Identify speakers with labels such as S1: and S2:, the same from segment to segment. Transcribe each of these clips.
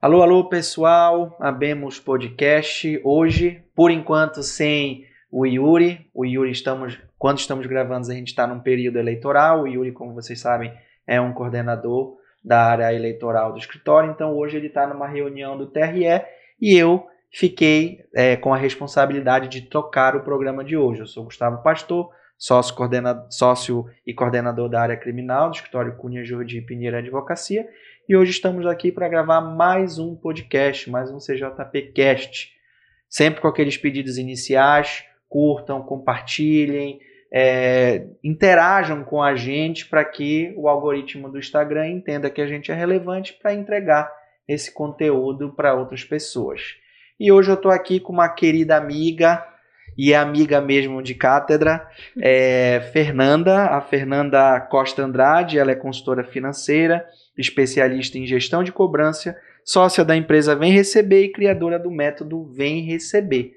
S1: Alô, alô, pessoal, abemos podcast hoje, por enquanto sem o Yuri. O Yuri estamos, quando estamos gravando, a gente está num período eleitoral. O Yuri, como vocês sabem, é um coordenador da área eleitoral do escritório. Então hoje ele está numa reunião do TRE e eu fiquei é, com a responsabilidade de tocar o programa de hoje. Eu sou Gustavo Pastor, sócio, sócio e coordenador da área criminal do escritório Cunha Jordi Pinheiro Advocacia e hoje estamos aqui para gravar mais um podcast, mais um CJPcast. Sempre com aqueles pedidos iniciais, curtam, compartilhem, é, interajam com a gente para que o algoritmo do Instagram entenda que a gente é relevante para entregar esse conteúdo para outras pessoas. E hoje eu estou aqui com uma querida amiga e é amiga mesmo de cátedra, é Fernanda, a Fernanda Costa Andrade, ela é consultora financeira, especialista em gestão de cobrança, sócia da empresa Vem Receber e criadora do método Vem Receber.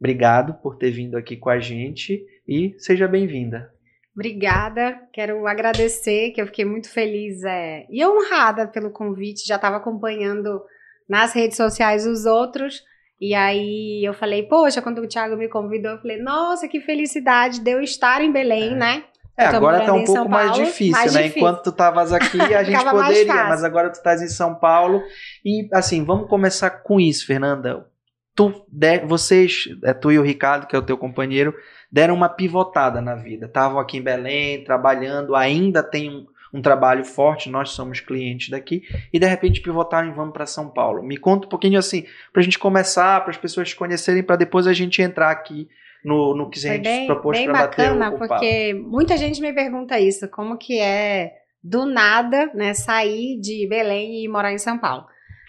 S1: Obrigado por ter vindo aqui com a gente e seja bem-vinda.
S2: Obrigada, quero agradecer, que eu fiquei muito feliz é, e honrada pelo convite, já estava acompanhando nas redes sociais os outros, e aí eu falei, poxa, quando o Thiago me convidou, eu falei, nossa, que felicidade de eu estar em Belém, é. né?
S1: É, agora tá um pouco Paulo, mais, difícil, mais né? Difícil. Enquanto tu estavas aqui, a gente poderia, mas agora tu estás em São Paulo. E assim, vamos começar com isso, Fernanda. Tu, de, vocês, é, tu e o Ricardo, que é o teu companheiro, deram uma pivotada na vida. Estavam aqui em Belém, trabalhando, ainda tem um, um trabalho forte, nós somos clientes daqui, e de repente pivotaram e vamos para São Paulo. Me conta um pouquinho assim, para a gente começar, para as pessoas te conhecerem, para depois a gente entrar aqui no, no que a gente bem, propôs para bater
S2: bacana, o, o porque papo. muita gente me pergunta isso, como que é do nada, né, sair de Belém e morar em São Paulo.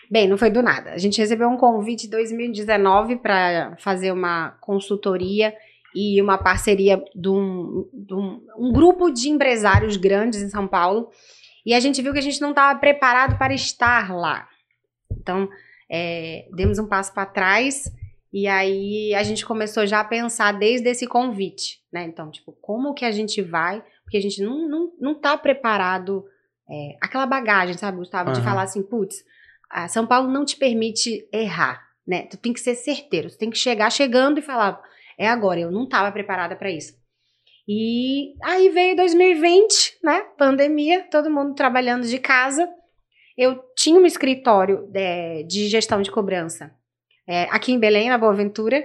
S2: Bem, não foi do nada. A gente recebeu um convite em 2019 para fazer uma consultoria e uma parceria de, um, de um, um, grupo de empresários grandes em São Paulo. E a gente viu que a gente não estava preparado para estar lá. Então, é, demos um passo para trás e aí a gente começou já a pensar desde esse convite, né? Então, tipo, como que a gente vai? Porque a gente não, não, não tá preparado. É, aquela bagagem, sabe, Gustavo, uhum. de falar assim, putz, São Paulo não te permite errar, né? Tu tem que ser certeiro, tu tem que chegar chegando e falar, é agora, eu não estava preparada para isso. E aí veio 2020, né? Pandemia, todo mundo trabalhando de casa. Eu tinha um escritório de, é, de gestão de cobrança é, aqui em Belém, na Boa Ventura,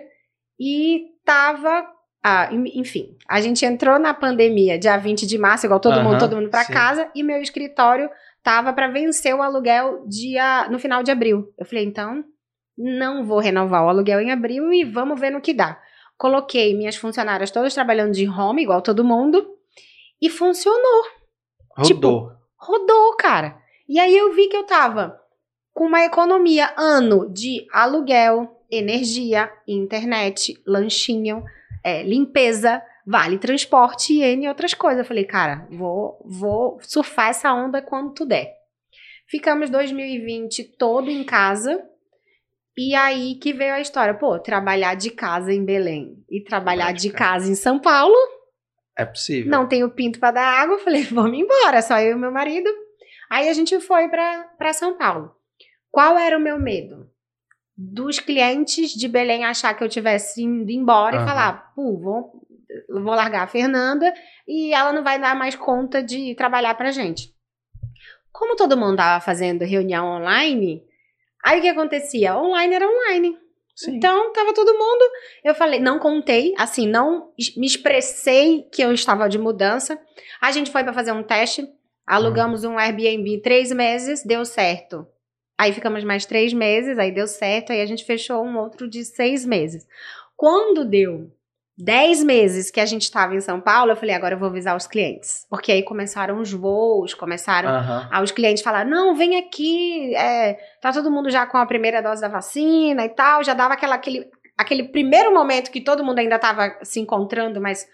S2: e tava. Ah, enfim, a gente entrou na pandemia dia 20 de março, igual todo mundo, todo mundo para casa, e meu escritório tava para vencer o aluguel dia, no final de abril. Eu falei, então, não vou renovar o aluguel em abril e vamos ver no que dá. Coloquei minhas funcionárias todas trabalhando de home, igual todo mundo, e funcionou.
S1: Rodou. Tipo,
S2: rodou, cara. E aí eu vi que eu tava com uma economia ano de aluguel, energia, internet, lanchinho, é, limpeza, vale transporte e outras coisas. Eu falei, cara, vou, vou surfar essa onda quando tu der. Ficamos 2020 todo em casa. E aí que veio a história, pô, trabalhar de casa em Belém e trabalhar de casa em São Paulo.
S1: É possível.
S2: Não tenho pinto para dar água. Falei, vamos embora, só eu e meu marido. Aí a gente foi para São Paulo. Qual era o meu medo? Dos clientes de Belém achar que eu tivesse indo embora uhum. e falar, pô, vou, vou largar a Fernanda e ela não vai dar mais conta de trabalhar pra gente. Como todo mundo tava fazendo reunião online, aí o que acontecia? Online era online. Sim. Então, tava todo mundo. Eu falei, não contei, assim, não me expressei que eu estava de mudança. A gente foi para fazer um teste, alugamos uhum. um Airbnb três meses, deu certo. Aí ficamos mais três meses, aí deu certo, aí a gente fechou um outro de seis meses. Quando deu dez meses que a gente estava em São Paulo, eu falei, agora eu vou avisar os clientes. Porque aí começaram os voos, começaram uhum. os clientes falar, não, vem aqui, é, tá todo mundo já com a primeira dose da vacina e tal, já dava aquela, aquele, aquele primeiro momento que todo mundo ainda estava se encontrando, mas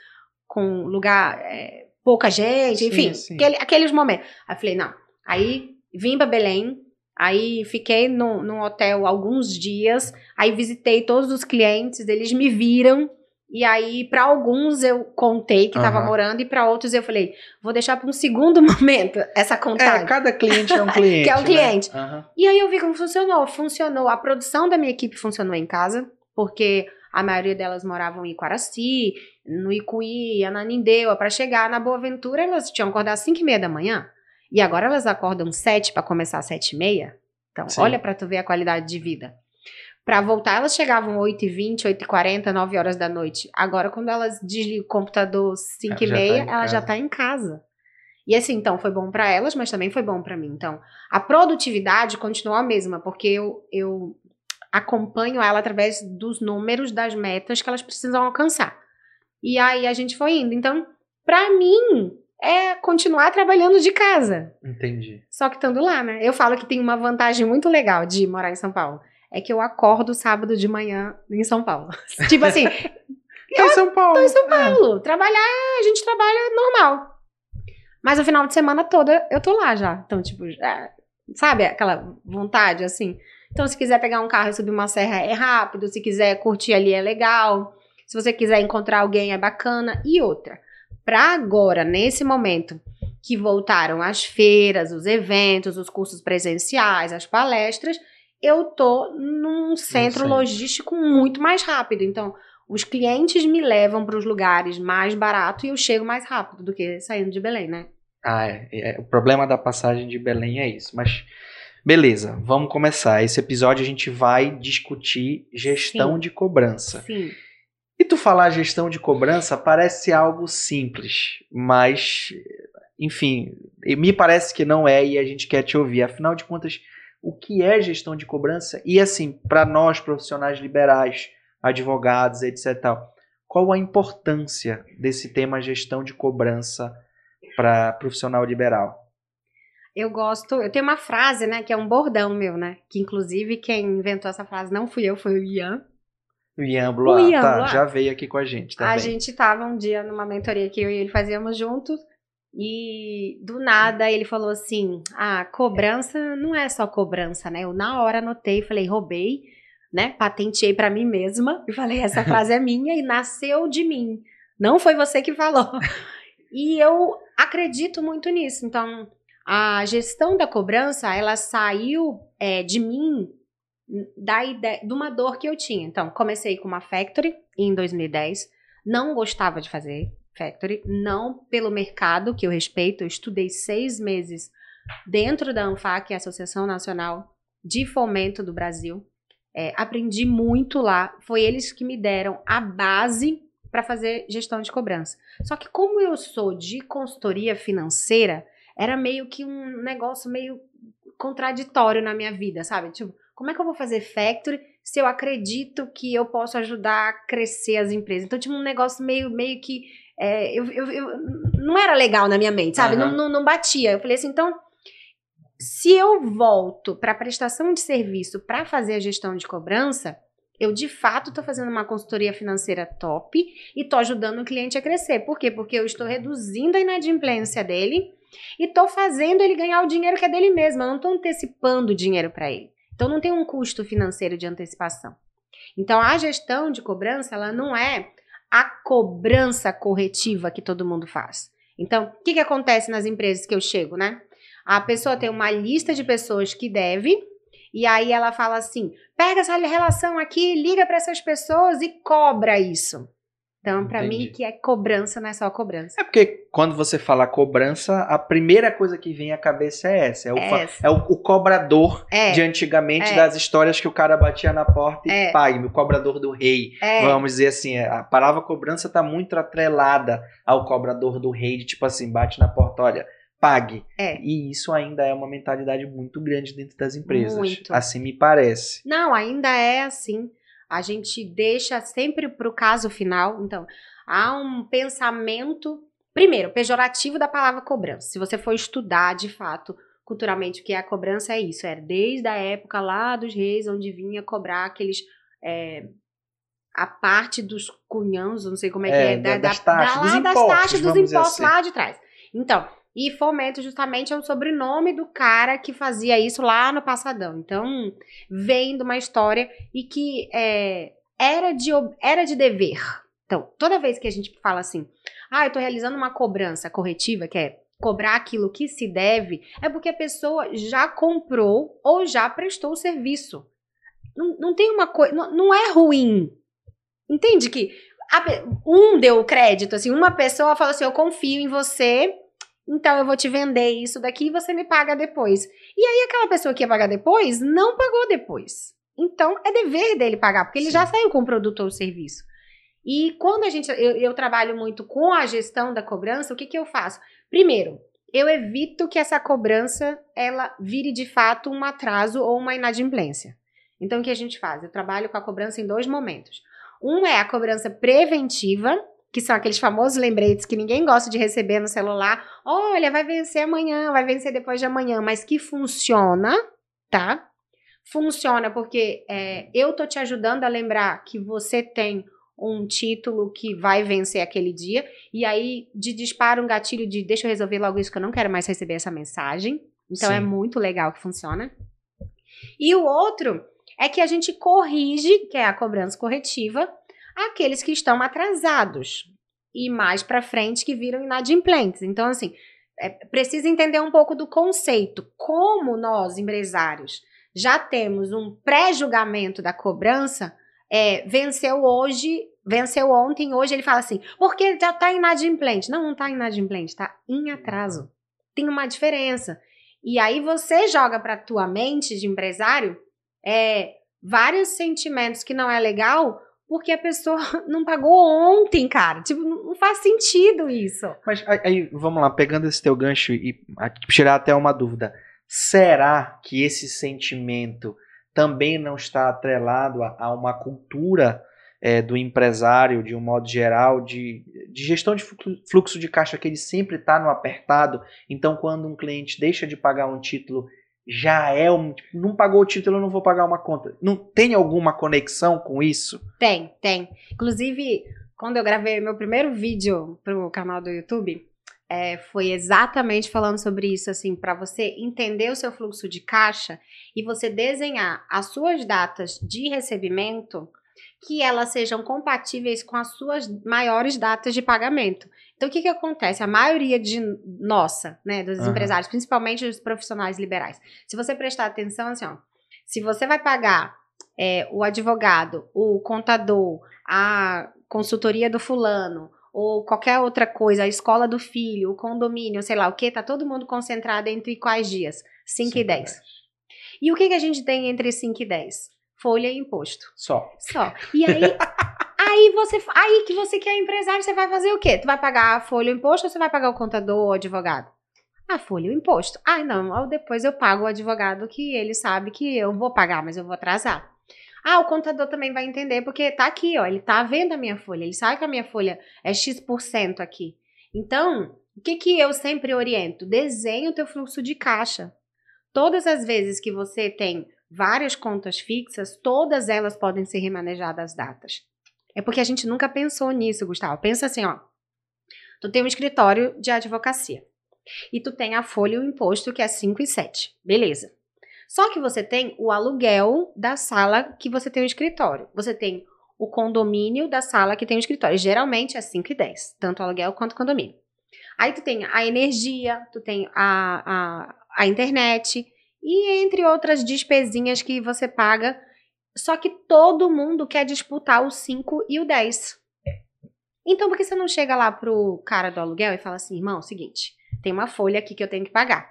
S2: com lugar, é, pouca gente, enfim, sim, sim. Aquele, aqueles momentos. Aí eu falei, não, aí vim para Belém, Aí fiquei no, no hotel alguns dias, aí visitei todos os clientes, eles me viram E aí, para alguns eu contei que estava
S1: Aham.
S2: morando, e para outros eu falei, vou deixar para um segundo momento essa
S1: É,
S2: contagem.
S1: cada cliente é um cliente.
S2: Que é um
S1: né?
S2: cliente.
S1: Aham.
S2: E aí eu vi como funcionou. Funcionou. A produção da minha equipe funcionou em casa, porque a maioria delas moravam em Quaraci, no Icuí, Ananindeua. Para chegar na Boa Ventura, elas tinham que acordar às 5 e meia da manhã. E agora elas acordam 7 para começar às 7 e meia. Então,
S1: Sim.
S2: olha para tu ver a qualidade de vida. Para voltar, elas chegavam 8 e 20, 8 e 40, 9 horas da noite. Agora, quando elas desligam o computador 5 e
S1: Ela já tá
S2: meia,
S1: em
S2: ela já
S1: casa.
S2: tá em casa. E assim, então, foi bom para elas, mas também foi bom para mim. Então, a produtividade continuou a mesma, porque eu, eu acompanho ela através dos números das metas que elas precisam alcançar. E aí a gente foi indo. Então, para mim, é continuar trabalhando de casa.
S1: Entendi.
S2: Só que estando lá, né? Eu falo que tem uma vantagem muito legal de morar em São Paulo. É que eu acordo sábado de manhã em São Paulo. tipo assim,
S1: Tá em São Paulo.
S2: tô em São
S1: É.
S2: Paulo. Trabalhar, a gente trabalha normal. Mas o final de semana toda eu tô lá já. Então, tipo, é, sabe aquela vontade assim? Então, se quiser pegar um carro e subir uma serra é rápido, se quiser curtir ali é legal. Se você quiser encontrar alguém é bacana. E outra, pra agora, nesse momento que voltaram as feiras, os eventos, os cursos presenciais, as palestras, eu tô num centro
S1: centro.
S2: logístico muito mais rápido. Então, os clientes me levam para os lugares mais barato e eu chego mais rápido do que saindo de Belém, né?
S1: Ah, é, é. O problema da passagem de Belém é isso. Mas, beleza, vamos começar. Esse episódio a gente vai discutir gestão
S2: Sim.
S1: de cobrança.
S2: Sim.
S1: Tu falar gestão de cobrança parece algo simples, mas, enfim, me parece que não é e a gente quer te ouvir. Afinal de contas, o que é gestão de cobrança? E assim, para nós profissionais liberais, advogados, etc. tal, Qual a importância desse tema gestão de cobrança para profissional liberal?
S2: Eu gosto, eu tenho uma frase, né, que é um bordão meu, né? Que inclusive quem inventou essa frase não fui eu, foi o Ian.
S1: O Ian Blois,
S2: O Ian
S1: tá,
S2: Blois.
S1: já veio aqui com a gente também.
S2: A gente tava um dia numa mentoria que eu e ele fazíamos juntos e do nada ele falou assim: "Ah, cobrança não é só cobrança, né?" Eu na hora anotei, falei: "Roubei, né? Patenteei pra mim mesma e falei: essa frase é minha e nasceu de mim. Não foi você que falou." E eu acredito muito nisso. Então, a gestão da cobrança, ela saiu é, de mim da ideia, de uma dor que eu tinha. Então, comecei com uma factory em 2010. Não gostava de fazer factory, não pelo mercado que eu respeito. Eu estudei seis meses dentro da ANFAC, a Associação Nacional de Fomento do Brasil. É, aprendi muito lá. Foi eles que me deram a base para fazer gestão de cobrança. Só que como eu sou de consultoria financeira, era meio que um negócio meio contraditório na minha vida, sabe? Tipo, como é que eu vou fazer factory se eu acredito que eu posso ajudar a crescer as empresas? Então tinha um negócio meio, meio que é, eu, eu, eu- não era legal na minha mente, sabe?
S1: Aham.
S2: Não, não, não batia. Eu falei assim, então se eu volto para prestação de serviço para fazer a gestão de cobrança, eu de fato estou fazendo uma consultoria financeira top e estou ajudando o cliente a crescer. Por quê? Porque eu estou reduzindo a inadimplência dele e estou fazendo ele ganhar o dinheiro que é dele mesmo. Eu não estou antecipando o dinheiro para ele. Então não tem um custo financeiro de antecipação. Então a gestão de cobrança ela não é a cobrança corretiva que todo mundo faz. Então o que, que acontece nas empresas que eu chego, né? A pessoa tem uma lista de pessoas que deve e aí ela fala assim: pega essa relação aqui, liga para essas pessoas e cobra isso. Então, para mim, que é cobrança não é só cobrança.
S1: É porque quando você fala cobrança, a primeira coisa que vem à cabeça é essa. É o, é o, o cobrador
S2: É,
S1: de antigamente
S2: é.
S1: das histórias que o cara batia na porta e
S2: É.
S1: pague, o cobrador do rei.
S2: é,
S1: Vamos dizer assim, a palavra cobrança está muito atrelada ao cobrador do rei, de tipo assim, bate na porta, olha, pague.
S2: É.
S1: E isso ainda é uma mentalidade muito grande dentro das empresas.
S2: Muito.
S1: Assim me parece.
S2: Não, ainda é assim. A gente deixa sempre para o caso final. Então, há um pensamento, primeiro, pejorativo da palavra cobrança. Se você for estudar de fato, culturalmente, o que é a cobrança, é isso. É desde a época lá dos reis, onde vinha cobrar aqueles. é, a parte dos cunhãos, não sei como é, que
S1: É,
S2: é,
S1: da- das taxas,
S2: lá
S1: dos
S2: das
S1: impostos,
S2: taxas, dos impostos
S1: assim.
S2: lá de trás. Então, e fomento justamente é o sobrenome do cara que fazia isso lá no passadão. Então, vem de uma história e que é, era, de, era de dever. Então, toda vez que a gente fala assim, ah, eu estou realizando uma cobrança corretiva, que é cobrar aquilo que se deve, é porque a pessoa já comprou ou já prestou o serviço. Não, não tem uma coisa. Não, não é ruim. Entende que a, um deu o crédito, assim, uma pessoa falou assim: eu confio em você, então eu vou te vender isso daqui e você me paga depois. E aí aquela pessoa que ia pagar depois não pagou depois. Então é dever dele pagar, porque ele já saiu com o produto ou serviço. E quando a gente. Eu, eu, trabalho muito com a gestão da cobrança, o que, que eu faço? Primeiro, eu evito que essa cobrança ela vire de fato um atraso ou uma inadimplência. Então, o que a gente faz? Eu trabalho com a cobrança em dois momentos. Um é a cobrança preventiva, que são aqueles famosos lembretes que ninguém gosta de receber no celular. Olha, vai vencer amanhã, vai vencer depois de amanhã, mas que funciona, tá? Funciona porque é, eu tô te ajudando a lembrar que você tem um título que vai vencer aquele dia, e aí de dispara um gatilho de deixa eu resolver logo isso que eu não quero mais receber essa mensagem. Então é Sim. é muito legal que funciona. E o outro é que a gente corrige, que é a cobrança corretiva, aqueles que estão atrasados e mais para frente que viram inadimplentes. Então assim, é, precisa entender um pouco do conceito. Como nós, empresários, já temos um pré-julgamento da cobrança, é, venceu hoje, venceu ontem, hoje ele fala assim, porque já está inadimplente. Não, não está inadimplente, está em atraso. Tem uma diferença. E aí você joga para tua mente de empresário é, vários sentimentos que não é legal porque a pessoa não pagou ontem, cara. Tipo, não faz sentido isso.
S1: Mas aí, vamos lá, pegando esse teu gancho e tirar até uma dúvida. Será que esse sentimento também não está atrelado a, uma cultura é, do empresário, de um modo geral, de, de gestão de fluxo de caixa, que ele sempre está no apertado. Então, quando um cliente deixa de pagar um título, já é um. Tipo, não pagou o título, eu não vou pagar uma conta. Não tem alguma conexão com isso?
S2: Tem, tem. Inclusive, quando eu gravei meu primeiro vídeo para o canal do YouTube, é, foi exatamente falando sobre isso, assim, para você entender o seu fluxo de caixa e você desenhar as suas datas de recebimento que elas sejam compatíveis com as suas maiores datas de pagamento. Então, o que, que acontece? A maioria de nossa, né, dos uhum. empresários, principalmente os profissionais liberais, se você prestar atenção, assim, ó, se você vai pagar é, o advogado, o contador, a consultoria do fulano, ou qualquer outra coisa, a escola do filho, o condomínio, sei lá o que, tá todo mundo concentrado entre quais dias? 5 e 10. E o que, que a gente tem entre 5 e 10? Folha e imposto.
S1: Só.
S2: Só. E aí, aí você, aí que você que é empresário, você vai fazer o quê? Tu vai pagar a folha e o imposto ou você vai pagar o contador ou o advogado? A folha e o imposto. Ah, não, depois eu pago o advogado que ele sabe que eu vou pagar, mas eu vou atrasar. Ah, o contador também vai entender, porque tá aqui, ó, ele tá vendo a minha folha, ele sabe que a minha folha é X% aqui. Então, o que que eu sempre oriento? Desenhe o teu fluxo de caixa. Todas as vezes que você tem várias contas fixas, todas elas podem ser remanejadas datas. É porque a gente nunca pensou nisso, Gustavo. Pensa assim, ó. Tu tem um escritório de advocacia. E tu tem a folha e o imposto que é 5 e 7. Beleza. Só que você tem o aluguel da sala que você tem o escritório. Você tem o condomínio da sala que tem o escritório. Geralmente é 5 e 10, tanto aluguel quanto condomínio. Aí tu tem a energia, tu tem a, a, a internet e entre outras despesinhas que você paga. Só que todo mundo quer disputar o 5 e o 10. Então, por que você não chega lá pro cara do aluguel e fala assim, irmão, seguinte, tem uma folha aqui que eu tenho que pagar.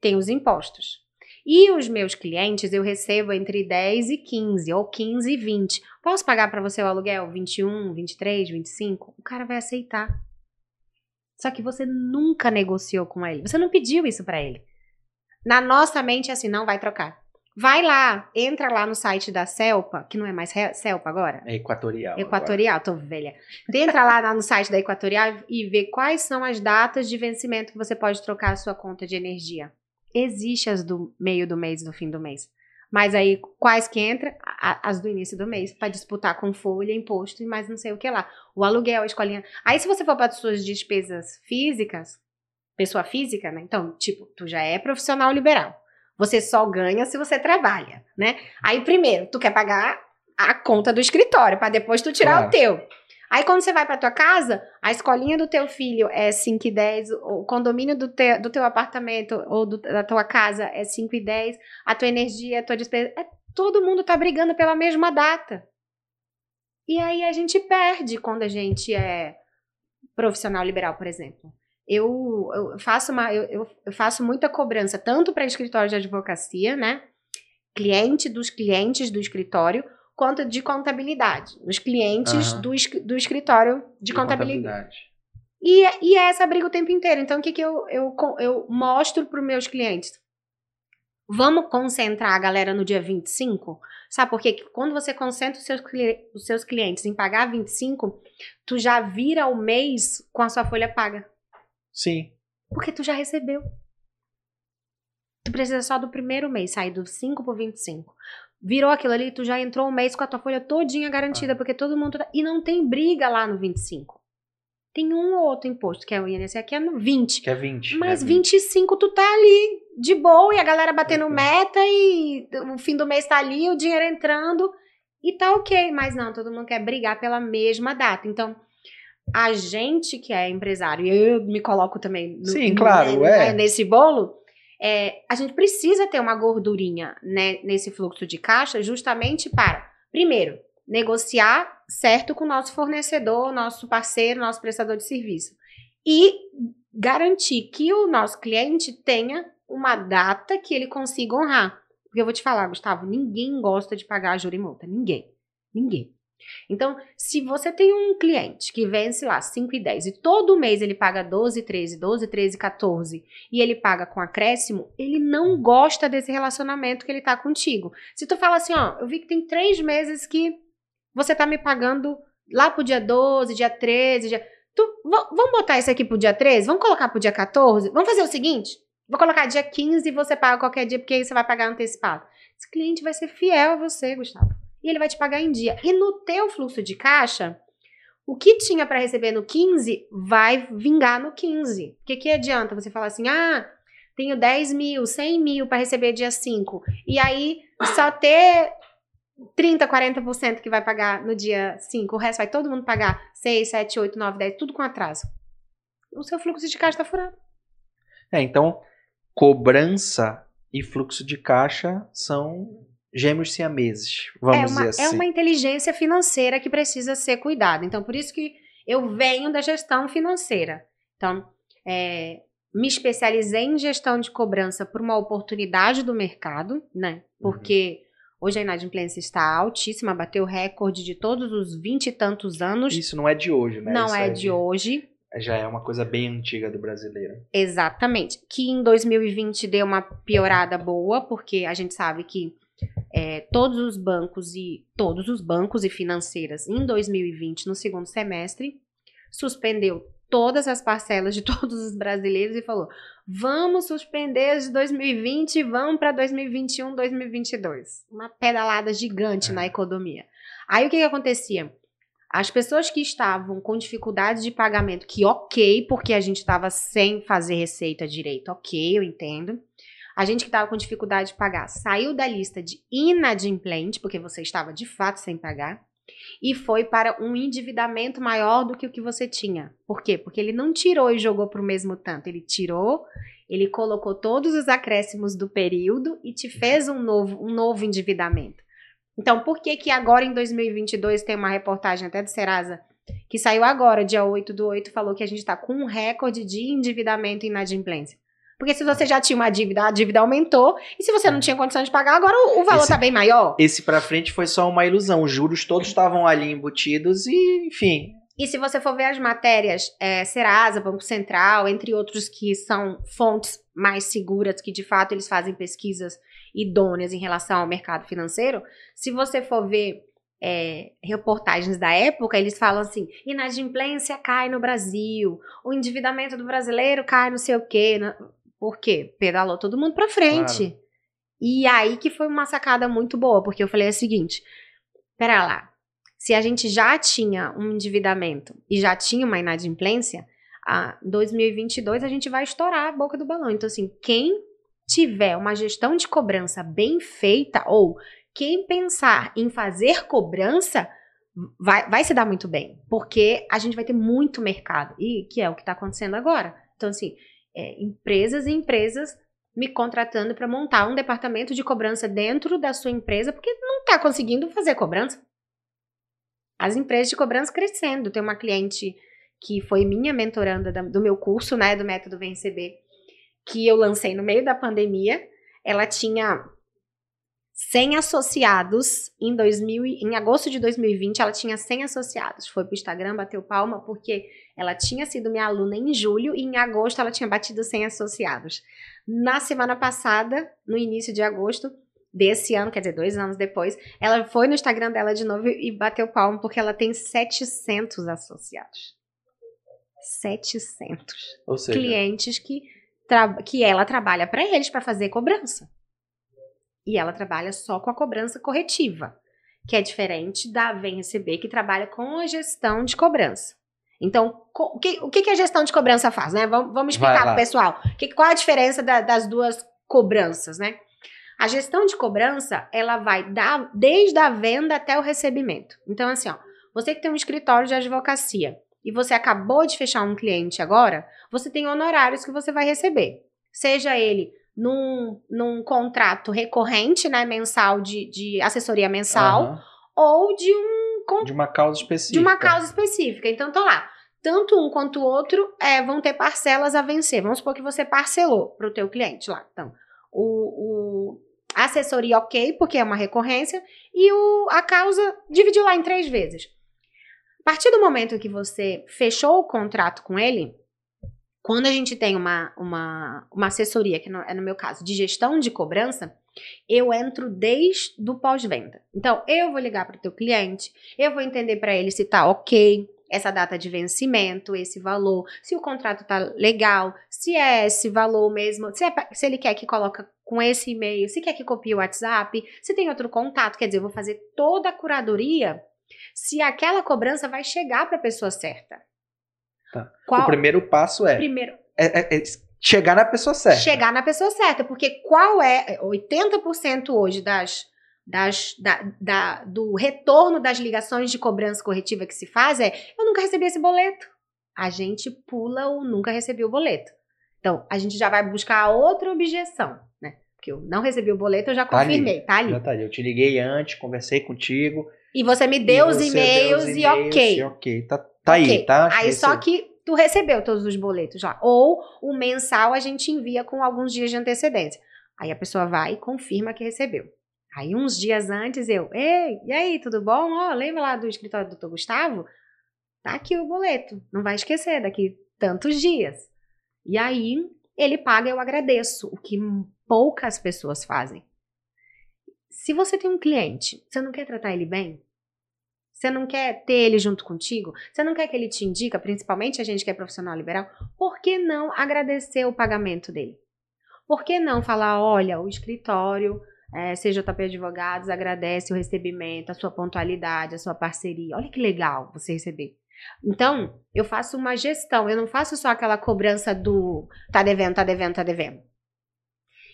S2: Tem os impostos. E os meus clientes eu recebo entre 10 e 15, ou 15 e 20. Posso pagar para você o aluguel 21, 23, 25? O cara vai aceitar. Só que você nunca negociou com ele. Você não pediu isso para ele. Na nossa mente é assim, não vai trocar. Vai lá, entra lá no site da Celpa, que não é mais Celpa agora.
S1: É Equatorial.
S2: Equatorial, agora. tô velha. Entra lá no site da Equatorial e vê quais são as datas de vencimento que você pode trocar a sua conta de energia. Existe as do meio do mês, do fim do mês. Mas aí, quais que entra? As do início do mês, para disputar com folha, imposto e mais não sei o que lá. O aluguel, a escolinha. Aí, se você for para suas despesas físicas, pessoa física, né? Então, tipo, tu já é profissional liberal. Você só ganha se você trabalha, né? Aí, primeiro, tu quer pagar a conta do escritório, para depois tu tirar claro. o teu. Aí quando você vai pra tua casa, a escolinha do teu filho é 5 e 10, o condomínio do, te, do teu apartamento ou do, da tua casa é 5 e 10, a tua energia, a tua despesa, é, todo mundo tá brigando pela mesma data. E aí a gente perde quando a gente é profissional liberal, por exemplo. Eu, eu faço uma, eu, eu faço muita cobrança tanto para escritório de advocacia, né? Cliente dos clientes do escritório, quanto de contabilidade, os clientes uhum. do, do escritório de, de contabilidade. contabilidade. E, e é essa briga o tempo inteiro. Então, o que, que eu, eu, eu mostro para os meus clientes? Vamos concentrar a galera no dia 25? Sabe por quê? Quando você concentra os seus, os seus clientes em pagar 25, tu já vira o mês com a sua folha paga.
S1: Sim.
S2: Porque tu já recebeu. Tu precisa só do primeiro mês, sair do 5 pro 25. Virou aquilo ali, tu já entrou um mês com a tua folha todinha garantida, ah. porque todo mundo. Tá... E não tem briga lá no 25. Tem um ou outro imposto, que é o INSS, que é no 20.
S1: Que é 20.
S2: Mas
S1: é
S2: 20. 25 tu tá ali de boa e a galera batendo meta e o fim do mês tá ali, o dinheiro entrando e tá ok. Mas não, todo mundo quer brigar pela mesma data. Então, a gente que é empresário, e eu me coloco também
S1: no, Sim, claro, né,
S2: é. nesse bolo, é, a gente precisa ter uma gordurinha né, nesse fluxo de caixa justamente para, primeiro, negociar certo com o nosso fornecedor, nosso parceiro, nosso prestador de serviço. E garantir que o nosso cliente tenha uma data que ele consiga honrar. Porque eu vou te falar, Gustavo, ninguém gosta de pagar juro e multa. Ninguém. Ninguém. Então, se você tem um cliente que vence lá 5 e 10 e todo mês ele paga 12, 13, 12, 13, 14 e ele paga com acréscimo, ele não gosta desse relacionamento que ele tá contigo. Se tu fala assim, ó, eu vi que tem três meses que você tá me pagando lá pro dia 12, dia 13, dia... Tu, vamos botar isso aqui pro dia 13? Vamos colocar pro dia 14? Vamos fazer o seguinte? Vou colocar dia 15 e você paga qualquer dia, porque aí você vai pagar antecipado. Esse cliente vai ser fiel a você, Gustavo. E ele vai te pagar em dia. E no teu fluxo de caixa, o que tinha para receber no 15 vai vingar no 15. O que, que adianta você falar assim, ah, tenho 10 mil, 100 mil para receber dia 5. E aí só ter 30, 40% que vai pagar no dia 5, o resto vai todo mundo pagar 6, 7, 8, 9, 10, tudo com atraso. O seu fluxo de caixa está furado.
S1: É, então, cobrança e fluxo de caixa são gêmeos siameses, vamos
S2: é
S1: uma, dizer assim.
S2: É uma inteligência financeira que precisa ser cuidada. Então, por isso que eu venho da gestão financeira. Então, é, me especializei em gestão de cobrança por uma oportunidade do mercado, né? Porque... Uhum Hoje a inadimplência está altíssima, bateu recorde de todos os vinte e tantos anos.
S1: Isso não é de hoje, né?
S2: Não
S1: Isso
S2: é, é de, de hoje.
S1: Já é uma coisa bem antiga do brasileiro.
S2: Exatamente. Que em 2020 deu uma piorada boa, porque a gente sabe que é, todos os bancos e todos os bancos e financeiras em 2020, no segundo semestre, suspendeu todas as parcelas de todos os brasileiros e falou: vamos suspender as de 2020 e vamos para 2021, 2022. Uma pedalada gigante é. na economia. Aí o que, que acontecia? As pessoas que estavam com dificuldade de pagamento, que ok, porque a gente estava sem fazer receita direito, ok, eu entendo. A gente que estava com dificuldade de pagar saiu da lista de inadimplente, porque você estava de fato sem pagar e foi para um endividamento maior do que o que você tinha. Por quê? Porque ele não tirou e jogou para o mesmo tanto. Ele tirou, ele colocou todos os acréscimos do período e te fez um novo, um novo endividamento. Então, por que que agora em 2022 tem uma reportagem até do Serasa que saiu agora, dia 8 do 8, falou que a gente está com um recorde de endividamento e inadimplência? Porque se você já tinha uma dívida, a dívida aumentou. E se você não tinha condição de pagar, agora o, o valor está bem maior.
S1: Esse para frente foi só uma ilusão. Os juros todos estavam ali embutidos e, enfim.
S2: E se você for ver as matérias, é, Serasa, Banco Central, entre outros que são fontes mais seguras, que de fato eles fazem pesquisas idôneas em relação ao mercado financeiro, se você for ver é, reportagens da época, eles falam assim: inadimplência cai no Brasil, o endividamento do brasileiro cai não sei o quê. Por quê? Pedalou todo mundo pra frente. Claro. E aí que foi uma sacada muito boa, porque eu falei o seguinte: pera lá, se a gente já tinha um endividamento e já tinha uma inadimplência, a 2022 a gente vai estourar a boca do balão. Então, assim, quem tiver uma gestão de cobrança bem feita ou quem pensar em fazer cobrança vai, vai se dar muito bem, porque a gente vai ter muito mercado, e que é o que está acontecendo agora. Então, assim, é, empresas e empresas me contratando para montar um departamento de cobrança dentro da sua empresa, porque não está conseguindo fazer cobrança. As empresas de cobrança crescendo. Tem uma cliente que foi minha mentoranda do meu curso, né, do método Vencer, que eu lancei no meio da pandemia. Ela tinha 100 associados em 2000, em agosto de 2020, ela tinha 100 associados. Foi pro Instagram, bateu palma, porque ela tinha sido minha aluna em julho e em agosto ela tinha batido 100 associados. Na semana passada, no início de agosto desse ano, quer dizer, dois anos depois, ela foi no Instagram dela de novo e bateu palma porque ela tem 700 associados. 700
S1: Ou seja,
S2: clientes que, que ela trabalha para eles para fazer cobrança. E ela trabalha só com a cobrança corretiva, que é diferente da Vem Receber, que trabalha com a gestão de cobrança. Então, o que, o que a gestão de cobrança faz, né? Vamos, vamos explicar para o pessoal. Que, qual a diferença da, das duas cobranças, né? A gestão de cobrança, ela vai desde a venda até o recebimento. Então, assim, ó, você que tem um escritório de advocacia e você acabou de fechar um cliente agora, você tem honorários que você vai receber. Seja ele num, num contrato recorrente, né, mensal, de, de assessoria mensal, uhum. ou de um...
S1: De uma causa específica.
S2: De uma causa específica. Então, tá lá. Tanto um quanto o outro é, vão ter parcelas a vencer. Vamos supor que você parcelou para o teu cliente lá. Então, o, o assessoria ok, porque é uma recorrência, e o, a causa dividiu lá em três vezes. A partir do momento que você fechou o contrato com ele, quando a gente tem uma, uma, uma assessoria, que é no meu caso, de gestão de cobrança, eu entro desde o pós-venda. Então, eu vou ligar para o teu cliente, eu vou entender para ele se está ok, essa data de vencimento, esse valor, se o contrato tá legal, se é esse valor mesmo, se, é, se ele quer que coloque com esse e-mail, se quer que copie o WhatsApp, se tem outro contato, quer dizer, eu vou fazer toda a curadoria se aquela cobrança vai chegar para a pessoa certa.
S1: Tá. Qual... O primeiro passo é,
S2: primeiro...
S1: É, é, é, chegar na pessoa certa.
S2: Chegar na pessoa certa, porque qual é 80% hoje das, das da, da, do retorno das ligações de cobrança corretiva que se faz é eu nunca recebi esse boleto. A gente pula o nunca recebi o boleto. Então, a gente já vai buscar outra objeção, né? Porque eu não recebi o boleto, eu já confirmei, tá ali. Tá ali. Já
S1: tá ali. Eu te liguei antes, conversei contigo.
S2: E você me deu os e-mails e, ok.
S1: E ok, tá Tá okay. aí, tá?
S2: Aí Esse... só que tu recebeu todos os boletos já. Ou o mensal a gente envia com alguns dias de antecedência. Aí a pessoa vai e confirma que recebeu. Aí uns dias antes eu, ei, e aí, tudo bom? Ó, oh, lembra lá do escritório do Dr. Gustavo? Tá aqui o boleto. Não vai esquecer daqui tantos dias. E aí ele paga, eu agradeço, o que poucas pessoas fazem. Se você tem um cliente, você não quer tratar ele bem? Você não quer ter ele junto contigo? Você não quer que ele te indica, principalmente a gente que é profissional liberal? Por que não agradecer o pagamento dele? Por que não falar, olha, o escritório, é, CJP Advogados, agradece o recebimento, a sua pontualidade, a sua parceria. Olha que legal você receber. Então, eu faço uma gestão, eu não faço só aquela cobrança do tá devendo, tá devendo, tá devendo.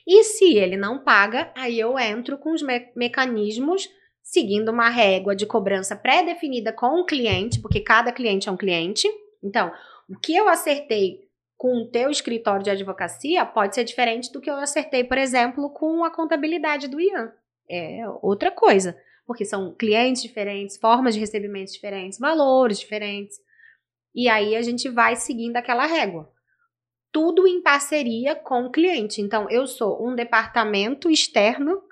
S2: E se ele não paga, aí eu entro com os me mecanismos seguindo uma régua de cobrança pré-definida com o cliente, porque cada cliente é um cliente. Então, o que eu acertei com o teu escritório de advocacia pode ser diferente do que eu acertei, por exemplo, com a contabilidade do Ian. É outra coisa, porque são clientes diferentes, formas de recebimento diferentes, valores diferentes. E aí a gente vai seguindo aquela régua. Tudo em parceria com o cliente. Então, eu sou um departamento externo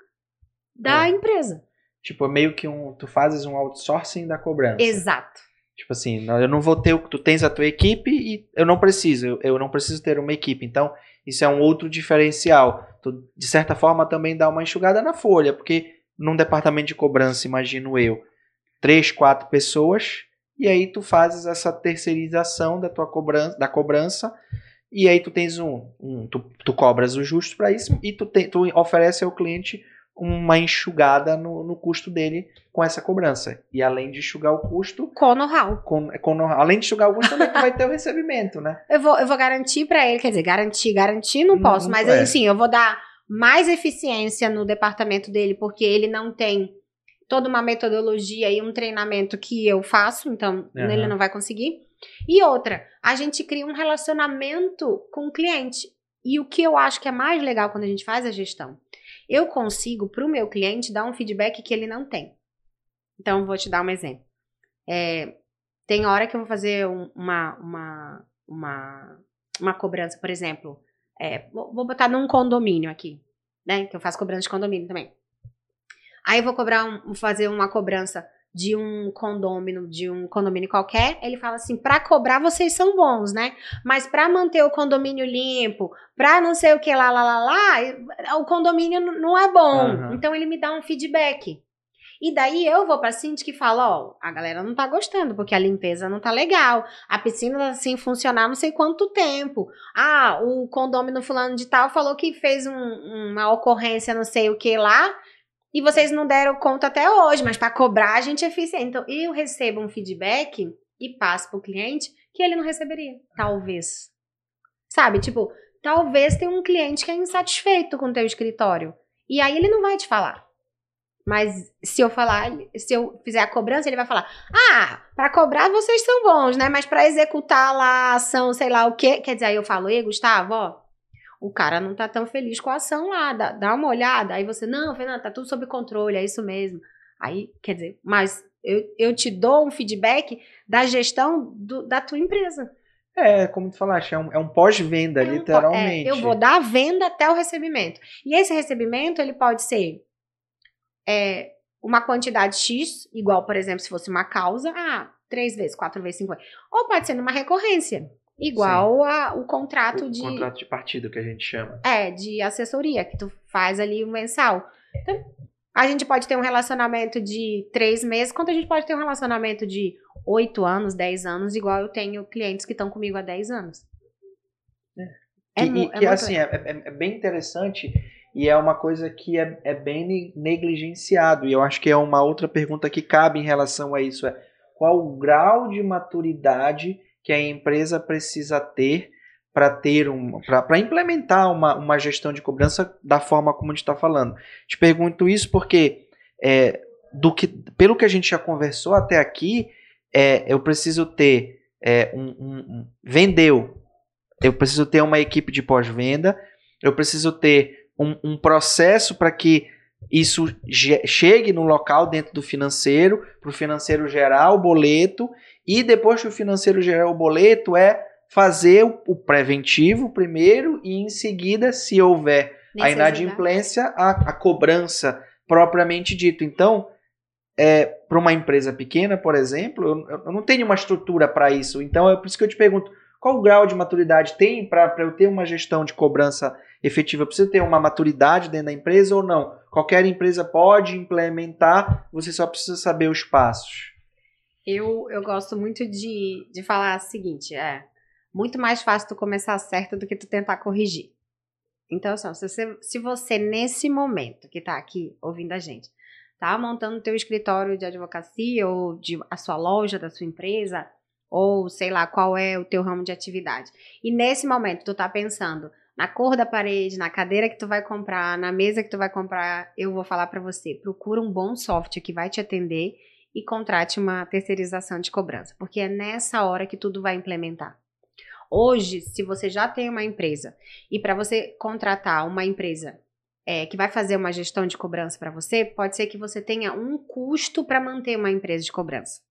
S2: da é. empresa.
S1: Tipo, meio que um. Tu fazes um outsourcing da cobrança.
S2: Exato.
S1: Tipo assim, eu não vou ter. Tu tens a tua equipe e eu não preciso. Eu, eu não preciso ter uma equipe. Então, isso é um outro diferencial. Tu, de certa forma, também dá uma enxugada na folha, porque num departamento de cobrança, imagino eu, três, quatro pessoas, e aí tu fazes essa terceirização da tua cobrança, da cobrança, e aí tu tens um, um tu, tu cobras o justo para isso e tu, te, tu oferece ao cliente uma enxugada no, no, custo dele com essa cobrança. E além de enxugar o custo.
S2: Com know-how.
S1: Com, com know além de enxugar o custo, também vai ter o recebimento, né?
S2: Eu vou, eu vou garantir para ele, quer dizer, garantir, garantir não, posso, não mas é. assim, eu vou dar mais eficiência no departamento dele, porque ele não tem toda uma metodologia e um treinamento que eu faço, então
S1: Aham.
S2: ele não vai conseguir. E outra, a gente cria um relacionamento com o cliente. E o que eu acho que é mais legal quando a gente faz a gestão, eu consigo para o meu cliente dar um feedback que ele não tem. Então, vou te dar um exemplo. É, tem hora que eu vou fazer um- uma, uma, uma, uma cobrança, por exemplo, é, vou botar num condomínio aqui, né? Que eu faço cobrança de condomínio também. Aí eu vou cobrar um, fazer uma cobrança de um condomínio, de um condomínio qualquer, ele fala assim: para cobrar vocês são bons, né? Mas para manter o condomínio limpo, para não sei o que lá, lá, lá, lá, o condomínio não é bom.
S1: Aham.
S2: Então ele me dá um feedback. E daí eu vou pra síndica e falo, ó, a galera não tá gostando, porque a limpeza não tá legal. A piscina tá sem funcionar não sei quanto tempo. Ah, o condomínio fulano de tal falou que fez um- uma ocorrência não sei o que lá, e vocês não deram conta até hoje, mas para cobrar a gente é eficiente. Então, eu recebo um feedback e passo pro cliente que ele não receberia. Talvez. Sabe, tipo, talvez tenha um cliente que é insatisfeito com o teu escritório. E aí ele não vai te falar. Mas se eu falar, se eu fizer a cobrança, ele vai falar: "Ah, para cobrar vocês são bons, né? Mas para executar lá a ação, sei lá o quê". Quer dizer, aí eu falo: "Ei, Gustavo, ó, o cara não tá tão feliz com a ação lá, dá, dá uma olhada". Aí você: "Não, Fernanda, tá tudo sob controle, é isso mesmo". Aí, quer dizer, mas eu, eu te dou um feedback da gestão do- da tua empresa.
S1: É, como tu falaste, é um, é um pós-venda,
S2: É um po-
S1: literalmente.
S2: é, eu vou da venda até o recebimento. E esse recebimento, ele pode ser é, uma quantidade X, igual, por exemplo, se fosse uma causa, ah, três vezes, quatro vezes, cinco vezes. Ou pode ser numa recorrência, igual a, o contrato
S1: o
S2: de,
S1: contrato de partido que a gente chama.
S2: é, de assessoria, que tu faz ali o mensal. Então, a gente pode ter um relacionamento de três meses, quanto a gente pode ter um relacionamento de oito anos, dez anos, igual eu tenho clientes que estão comigo há dez anos.
S1: Que,
S2: mu-
S1: e-
S2: é
S1: que assim, é, é- é bem interessante e é uma coisa que é, é bem ne- negligenciado. E eu acho que é uma outra pergunta que cabe em relação a isso: é qual o grau de maturidade que a empresa precisa ter para ter um, para implementar uma, uma gestão de cobrança da forma como a gente está falando. Te pergunto isso porque é, do que, pelo que a gente já conversou até aqui, é, eu preciso ter é, um, um- um- vendeu eu preciso ter uma equipe de pós-venda, eu preciso ter um, um processo para que isso chegue no local dentro do financeiro, para o financeiro gerar o boleto, e depois que o financeiro gerar o boleto, é fazer o, preventivo primeiro e em seguida, se houver a inadimplência, a, a cobrança propriamente dito. Então, é, para uma empresa pequena, por exemplo, eu, eu não tenho uma estrutura para isso. Então, é por isso que eu te pergunto, qual o grau de maturidade tem para eu ter uma gestão de cobrança efetiva? Eu preciso ter uma maturidade dentro da empresa ou não? Qualquer empresa pode implementar, você só precisa saber os passos.
S2: Eu, eu gosto muito de, de falar o seguinte, é muito mais fácil tu começar certo do que tu tentar corrigir. Então, assim, se você, se você nesse momento que tá aqui ouvindo a gente, tá montando teu escritório de advocacia ou de a sua loja da sua empresa, ou sei lá qual é o teu ramo de atividade. E nesse momento tu tá pensando na cor da parede, na cadeira que tu vai comprar, na mesa que tu vai comprar, eu vou falar para você, procura um bom software que vai te atender e contrate uma terceirização de cobrança, porque é nessa hora que tudo vai implementar. Hoje, se você já tem uma empresa e para você contratar uma empresa é, que vai fazer uma gestão de cobrança para você, pode ser que você tenha um custo para manter uma empresa de cobrança.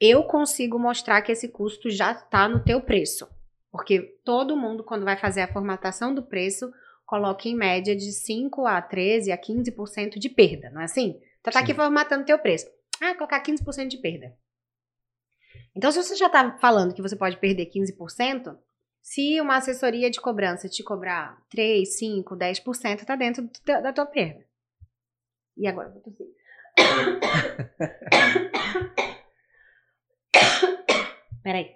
S2: Eu consigo mostrar que esse custo já está no teu preço, porque todo mundo quando vai fazer a formatação do preço coloca em média de 5 a 13 a 15% de perda, não é assim? Então tá
S1: Sim.
S2: aqui formatando teu preço. Ah, colocar 15% de perda. Então, se você já tá falando que você pode perder 15%, se uma assessoria de cobrança te cobrar 3, 5, 10%, tá dentro teu- da tua perda. E agora, eu vou tossir. Peraí,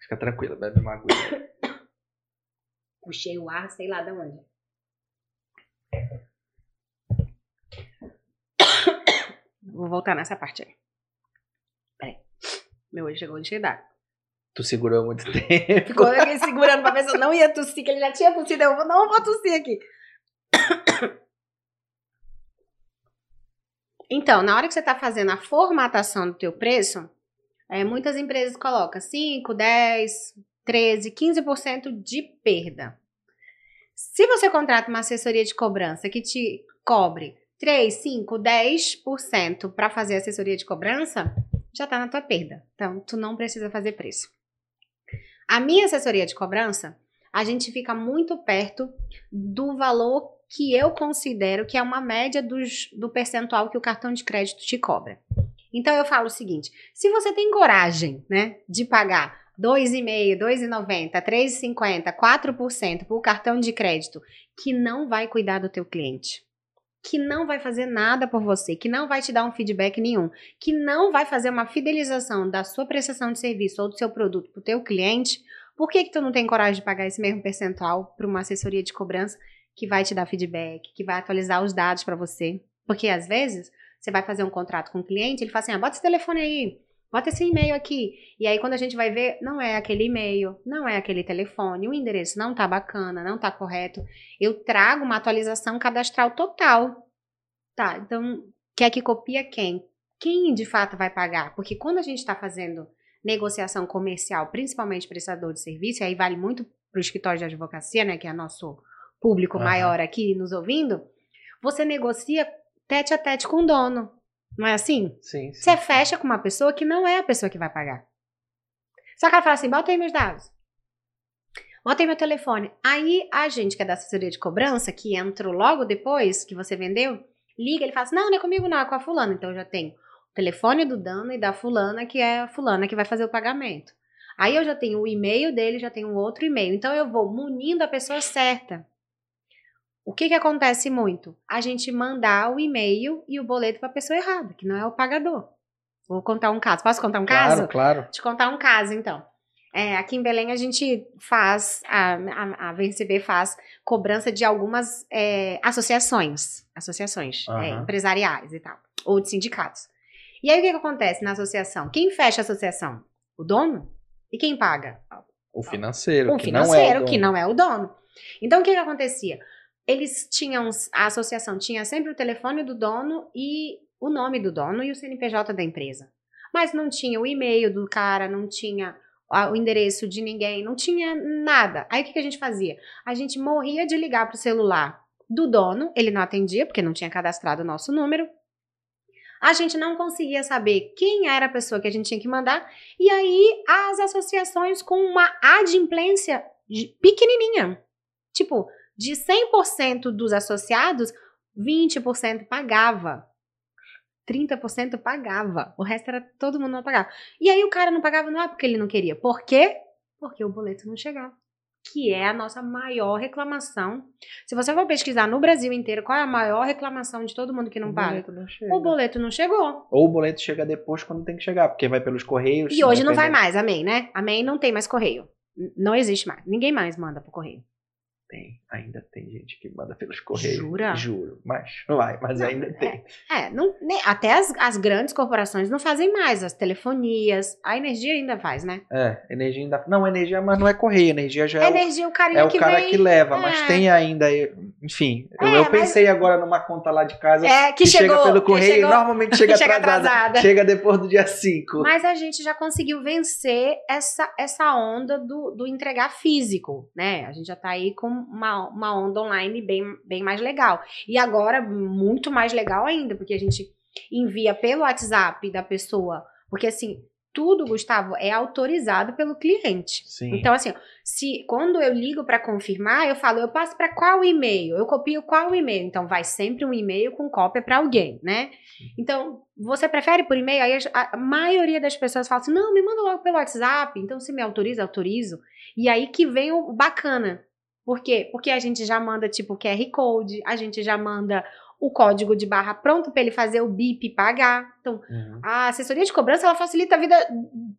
S1: Fica tranquila, bebe uma aguinha.
S2: puxei o ar, sei lá de onde. Vou voltar nessa parte aí. Peraí. Meu olho chegou cheio d'água.
S1: Tu segurou muito tempo.
S2: Ficou aqui segurando pra ver se eu não ia tossir, que ele já tinha tossido. Eu vou- não vou tossir aqui. Então, na hora que você está fazendo a formatação do teu preço, é, muitas empresas colocam 5, 10, 13, 15% de perda. Se você contrata uma assessoria de cobrança que te cobre 3, 5, 10% para fazer assessoria de cobrança, já está na tua perda. Então, tu não precisa fazer preço. A minha assessoria de cobrança, a gente fica muito perto do valor que eu considero que é uma média dos, do percentual que o cartão de crédito te cobra. Então eu falo o seguinte: se você tem coragem, né, de pagar 2,5, 2,90, 3,50, 4% por cartão de crédito que não vai cuidar do teu cliente, que não vai fazer nada por você, que não vai te dar um feedback nenhum, que não vai fazer uma fidelização da sua prestação de serviço ou do seu produto para o teu cliente, por que, que tu não tem coragem de pagar esse mesmo percentual para uma assessoria de cobrança que vai te dar feedback, que vai atualizar os dados para você? Porque às vezes você vai fazer um contrato com o cliente, ele fala assim: ah, bota esse telefone aí, bota esse e-mail aqui. E aí, quando a gente vai ver, não é aquele e-mail, não é aquele telefone, o endereço não tá bacana, não tá correto. Eu trago uma atualização cadastral total. Tá, então, quer que copia quem? Quem de fato vai pagar? Porque quando a gente está fazendo negociação comercial, principalmente prestador de serviço, aí vale muito para o escritório de advocacia, né, que é nosso público uhum. maior aqui nos ouvindo, você negocia tete a tete com o dono. Não é assim?
S1: Sim, sim.
S2: Você fecha com uma pessoa que não é a pessoa que vai pagar. Só que ela fala assim: bota aí meus dados. Bota aí meu telefone. Aí a gente que é da assessoria de cobrança, que entrou logo depois que você vendeu, liga, ele fala assim: não, não é comigo, não, é com a fulana. Então eu já tenho o telefone do dano e da fulana, que é a fulana que vai fazer o pagamento. Aí eu já tenho o e-mail dele, já tenho outro e-mail. Então eu vou munindo a pessoa certa. O que, que acontece muito? A gente mandar o e-mail e o boleto para a pessoa errada, que não é o pagador. Vou contar um caso. Posso contar um caso?
S1: Claro, claro.
S2: Te contar um caso, então. É, aqui em Belém a gente faz, a, a, a VCB faz cobrança de algumas é, associações, associações uhum. é, empresariais e tal, ou de sindicatos. E aí o que, que acontece na associação? Quem fecha a associação? O dono? E quem paga?
S1: O financeiro.
S2: O financeiro, não é o que não é o dono. Então o que, que acontecia? Eles tinham, a associação tinha sempre o telefone do dono e o nome do dono e o CNPJ da empresa. Mas não tinha o e-mail do cara, não tinha o endereço de ninguém, não tinha nada. Aí o que, a gente fazia? A gente morria de ligar para o celular do dono, ele não atendia porque não tinha cadastrado o nosso número. A gente não conseguia saber quem era a pessoa que a gente tinha que mandar. E aí as associações com uma adimplência pequenininha. Tipo, de 100% dos associados, 20% pagava. 30% pagava. O resto era todo mundo não pagava. E aí o cara não pagava não é porque ele não queria. Por quê? Porque o boleto não chegava. Que é a nossa maior reclamação. Se você for pesquisar no Brasil inteiro, qual é a maior reclamação de todo mundo que não o paga? Boleto não o boleto não chegou.
S1: Ou o boleto chega depois quando tem que chegar, porque vai pelos correios.
S2: E hoje não vai mais, amém, né? Amém não tem mais correio. Não existe mais. Ninguém mais manda pro correio.
S1: Tem, ainda tem gente que manda pelos correios.
S2: Jura?
S1: Juro, mas vai, mas não, ainda tem.
S2: É, é não, nem, até as, as grandes corporações não fazem mais, as telefonias, a energia ainda faz, né?
S1: É, energia ainda. Não, energia, mas não é correio, energia já é.
S2: Energia,
S1: o,
S2: o carinha
S1: é o
S2: que
S1: cara
S2: vem,
S1: que leva, é. mas tem ainda, enfim. Eu,
S2: é,
S1: eu pensei agora numa conta lá de casa
S2: é, que,
S1: que
S2: chegou,
S1: chega pelo correio chegou, e normalmente chega,
S2: chega
S1: atrasada,
S2: atrasada.
S1: Chega depois do dia 5.
S2: Mas a gente já conseguiu vencer essa, essa onda do, do entregar físico, né? A gente já tá aí com uma, uma onda online bem, bem mais legal. E agora, muito mais legal ainda, porque a gente envia pelo WhatsApp da pessoa. Porque assim, tudo, Gustavo, é autorizado pelo cliente.
S1: Sim.
S2: Então, assim, se quando eu ligo para confirmar, eu falo, eu passo para qual e-mail? Eu copio qual e-mail? Então, vai sempre um e-mail com cópia para alguém, né? Então, você prefere por e-mail? Aí a, a maioria das pessoas fala assim: não, me manda logo pelo WhatsApp. Então, se me autoriza, autorizo. E aí que vem o bacana. Por quê? Porque a gente já manda tipo QR Code, a gente já manda o código de barra pronto para ele fazer o BIP pagar. Então, uhum. a assessoria de cobrança ela facilita a vida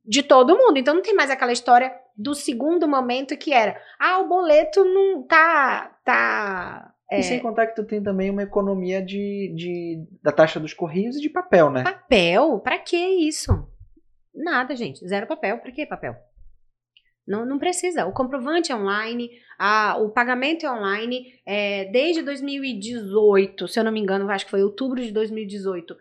S2: de todo mundo. Então não tem mais aquela história do segundo momento que era, ah, o boleto não tá tá
S1: é... E sem contar que tu tem também uma economia de, de da taxa dos correios e de papel, né?
S2: Papel? Para que isso? Nada, gente. Zero papel. Para que papel? Não, não precisa. O comprovante é online, a, o pagamento é online. É, desde 2018, se eu não me engano, acho que foi outubro de 2018,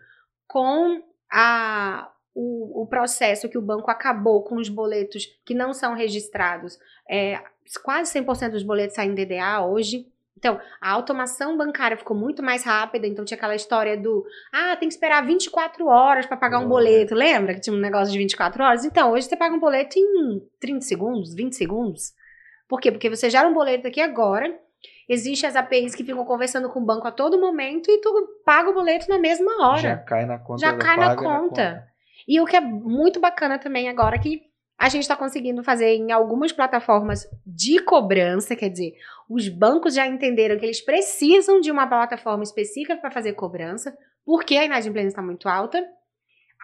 S2: com a, o, o, processo que o banco acabou com os boletos que não são registrados. É, quase 100% dos boletos saem DDA hoje. Então, a automação bancária ficou muito mais rápida, então tinha aquela história do, ah, tem que esperar 24 horas para pagar um boleto, lembra que tinha um negócio de 24 horas? Então, hoje você paga um boleto em 30 segundos, 20 segundos. Por quê? Porque você gera um boleto aqui agora, Existem as APIs que ficam conversando com o banco a todo momento e tu paga o boleto na mesma hora.
S1: Já cai na conta.
S2: Já cai na conta. na conta. E o que é muito bacana também agora que a gente está conseguindo fazer em algumas plataformas de cobrança, quer dizer, os bancos já entenderam que eles precisam de uma plataforma específica para fazer cobrança, porque a inadimplência está muito alta.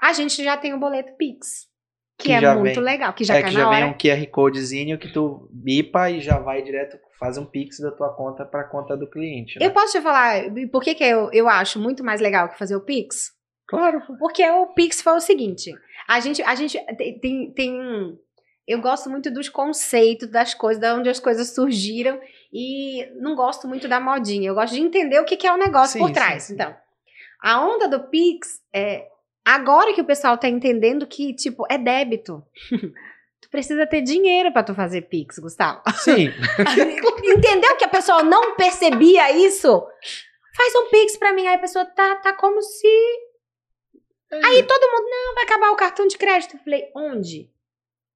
S2: A gente já tem o boleto Pix, que, que é muito
S1: vem,
S2: legal, que já
S1: é, que já vem um QR Codezinho que tu bipa e já vai direto, faz um Pix da tua conta para a conta do cliente.
S2: Né? Eu posso te falar por que, que eu, eu acho muito mais legal que fazer o Pix?
S1: Claro.
S2: Porque o Pix foi o seguinte: a gente, a gente tem, tem eu gosto muito dos conceitos das coisas, de onde as coisas surgiram e não gosto muito da modinha. Eu gosto de entender o que, que é o negócio sim, por trás. Sim, sim. Então, a onda do Pix é agora que o pessoal tá entendendo que tipo é débito. tu precisa ter dinheiro para tu fazer Pix, Gustavo.
S1: Sim.
S2: Entendeu que a pessoa não percebia isso? Faz um Pix para mim, aí a pessoa tá tá como se é. Aí todo mundo, não, vai acabar o cartão de crédito. Eu falei, onde?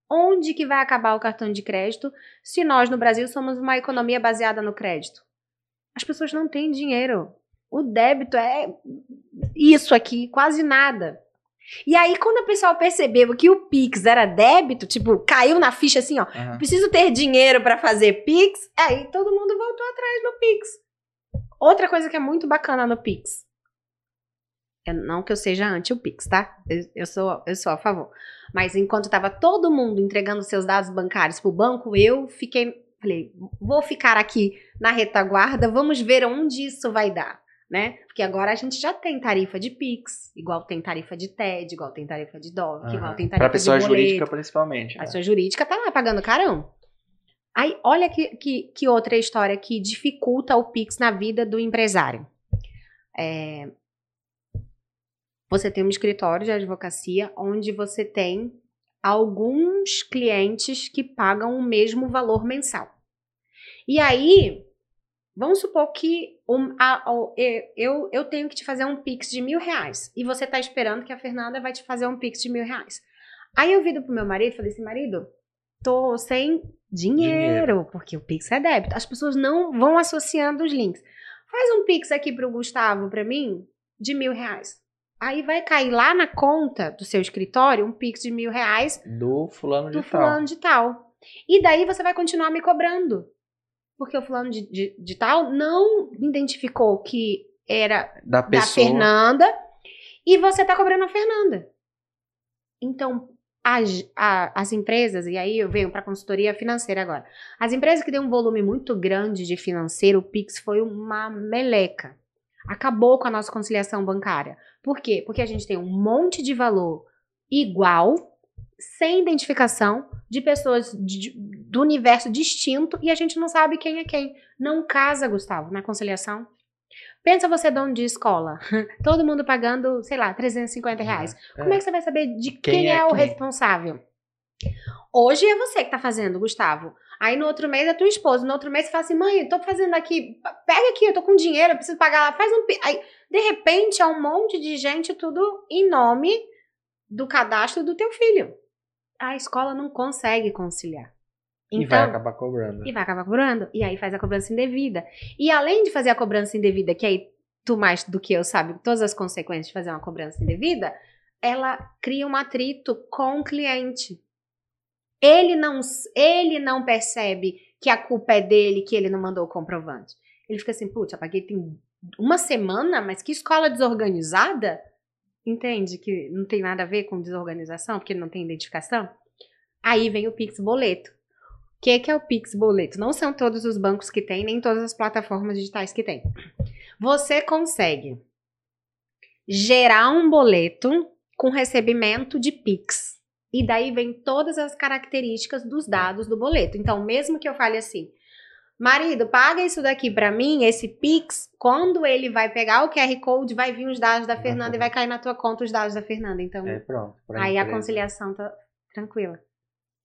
S2: Onde que vai acabar o cartão de crédito se nós no Brasil somos uma economia baseada no crédito? As pessoas não têm dinheiro. O débito é isso aqui, quase nada. E aí, quando o pessoal percebeu que o Pix era débito, tipo, caiu na ficha assim, ó, uhum. preciso ter dinheiro para fazer Pix, aí todo mundo voltou atrás do Pix. Outra coisa que é muito bacana no Pix, eu, não que eu seja anti o Pix, tá? Eu, eu, sou, eu sou a favor. Mas enquanto estava todo mundo entregando seus dados bancários pro banco, eu fiquei. Falei, vou ficar aqui na retaguarda, vamos ver onde isso vai dar, né? Porque agora a gente já tem tarifa de Pix, igual tem tarifa de TED, igual tem tarifa de DOC, uhum. igual tem tarifa
S1: pra pessoa
S2: de
S1: boleto. jurídica, principalmente.
S2: A né? pessoa jurídica tá lá pagando carão. Aí, olha que, que, que outra história que dificulta o Pix na vida do empresário. É, você tem um escritório de advocacia onde você tem alguns clientes que pagam o mesmo valor mensal. E aí, vamos supor que um, a, a, eu, eu tenho que te fazer um Pix de mil reais e você está esperando que a Fernanda vai te fazer um Pix de mil reais. Aí eu viro pro meu marido e falei assim, marido, tô sem dinheiro, dinheiro, porque o Pix é débito. As pessoas não vão associando os links. Faz um Pix aqui pro Gustavo para mim de mil reais. Aí vai cair lá na conta do seu escritório um pix de mil reais
S1: do fulano
S2: de
S1: do
S2: tal. fulano de tal. E daí você vai continuar me cobrando. Porque o fulano de, de, de tal não identificou que era
S1: da,
S2: da Fernanda e você tá cobrando a Fernanda. Então, as, a, as empresas, e aí eu venho para consultoria financeira agora. As empresas que têm um volume muito grande de financeiro, o Pix foi uma meleca. Acabou com a nossa conciliação bancária. Por quê? Porque a gente tem um monte de valor igual, sem identificação, de pessoas de, do universo distinto e a gente não sabe quem é quem. Não casa, Gustavo, na conciliação. Pensa você dono de escola, todo mundo pagando, sei lá, 350 reais. É. Como é que você vai saber de quem, quem é, é, o quem? responsável? Hoje é você que tá fazendo, Gustavo. Aí no outro mês é tua esposa. No outro mês você fala assim, mãe, tô fazendo aqui, pega aqui, eu tô com dinheiro, eu preciso pagar lá, faz um. Aí, de repente, é um monte de gente, tudo em nome do cadastro do teu filho. A escola não consegue conciliar.
S1: Então, e vai então, acabar cobrando.
S2: E vai acabar cobrando. E aí faz a cobrança indevida. E além de fazer a cobrança indevida, que aí tu mais do que eu sabe todas as consequências de fazer uma cobrança indevida, ela cria um atrito com o cliente. Ele não, ele não percebe que a culpa é dele, que ele não mandou o comprovante. Ele fica assim, putz, eu paguei tem uma semana, mas que escola desorganizada? Entende que não tem nada a ver com desorganização, porque não tem identificação? Aí vem o Pix Boleto. O que, que é o Pix Boleto? Não são todos os bancos que tem, nem todas as plataformas digitais que tem. Você consegue gerar um boleto com recebimento de Pix. E daí vem todas as características dos dados do boleto. Então, mesmo que eu fale assim, Marido, paga isso daqui pra mim, esse Pix. Quando ele vai pegar o QR Code, vai vir os dados da Fernanda e vai cair na tua conta os dados da Fernanda. Então,
S1: É, pronto.
S2: aí a conciliação tá tranquila.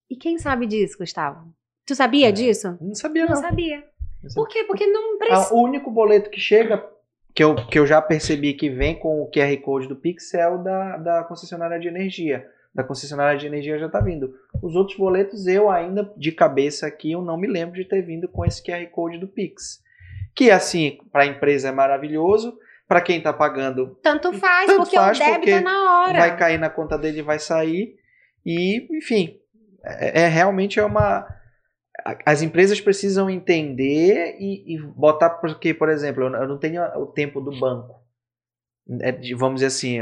S2: E quem sabe disso, Gustavo? Tu sabia
S1: É.
S2: disso?
S1: Não sabia,
S2: Não
S1: não.
S2: sabia.
S1: Não sabia.
S2: Por quê? Porque não
S1: Ah,
S2: precisa.
S1: o único boleto que chega, que eu, que eu já percebi que vem com o QR Code do Pixel da, da concessionária de energia. Da concessionária de energia já tá vindo. Os outros boletos, eu ainda, de cabeça aqui, eu não me lembro de ter vindo com esse QR Code do Pix. Que, assim, para a empresa é maravilhoso. Para quem tá pagando,
S2: Tanto faz,
S1: Tanto
S2: porque
S1: faz,
S2: o débito
S1: porque
S2: é na hora.
S1: vai cair na conta dele e vai sair. E, enfim, é, é realmente é uma. As empresas precisam entender e, e botar, porque, por exemplo, eu não- tenho o tempo do banco. É de- vamos dizer assim,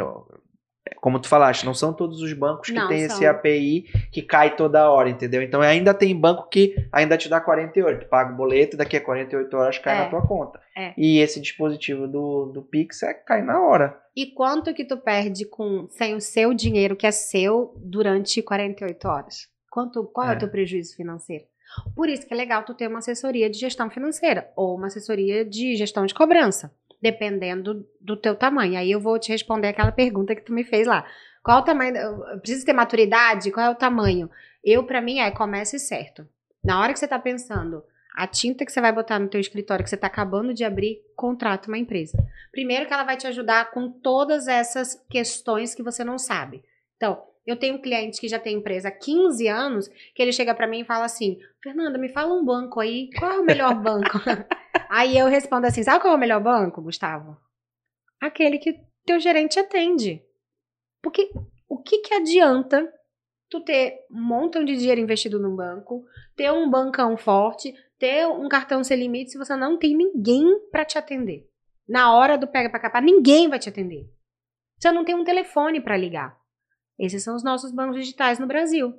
S1: como tu falaste, não são todos os bancos que
S2: Não
S1: têm esse
S2: são.
S1: API que cai toda hora, entendeu? Então ainda tem banco que ainda te dá 48, tu paga o boleto e daqui a 48 horas cai
S2: É.
S1: na tua conta.
S2: É.
S1: E esse dispositivo do, do Pix é cai na hora.
S2: E quanto que tu perde com sem o seu dinheiro que é seu durante 48 horas? Quanto, qual é,
S1: É.
S2: o teu prejuízo financeiro? Por isso que é legal tu ter uma assessoria de gestão financeira ou uma assessoria de gestão de cobrança, dependendo do teu tamanho. Aí eu vou te responder aquela pergunta que tu me fez lá. Qual o tamanho? eu Preciso ter maturidade? Qual é o tamanho? Eu, pra mim, é comece certo. Na hora que você tá pensando, a tinta que você vai botar no teu escritório, que você tá acabando de abrir, contrata uma empresa. Primeiro que ela vai te ajudar com todas essas questões que você não sabe. Então, eu tenho um cliente que já tem empresa há 15 anos, que ele chega pra mim e fala assim: Fernanda, me fala um banco aí, qual é o melhor banco? aí eu respondo assim: sabe qual é o melhor banco, Gustavo? Aquele que teu gerente atende. Porque o que, que adianta tu ter um montão de dinheiro investido num banco, ter um bancão forte, ter um cartão sem limite se você não tem ninguém pra te atender? Na hora do pega pra capar, ninguém vai te atender. Você não tem um telefone pra ligar. Esses são os nossos bancos digitais no Brasil.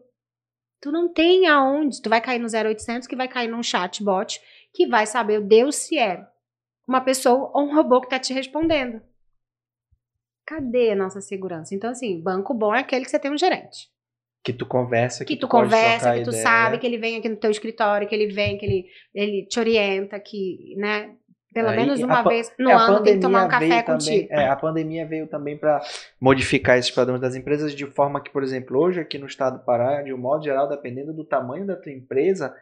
S2: Tu não tem aonde. Tu vai cair no 0800, que vai cair num chatbot, que vai saber o Deus se é uma pessoa ou um robô que tá te respondendo. Cadê a nossa segurança? Então, assim, banco bom é aquele que você tem um gerente.
S1: Que tu conversa,
S2: Que tu
S1: pode
S2: conversa, que tu
S1: ideia.
S2: sabe, que ele vem aqui no teu escritório, que ele vem, que ele, ele te orienta, que, né? Pelo
S1: É,
S2: menos uma vez no
S1: É,
S2: ano tem que tomar um café
S1: também-
S2: contigo.
S1: é, a pandemia veio também para modificar esses padrões das empresas de forma que, por exemplo, hoje aqui no estado do Pará, de um modo geral, dependendo do tamanho da tua empresa,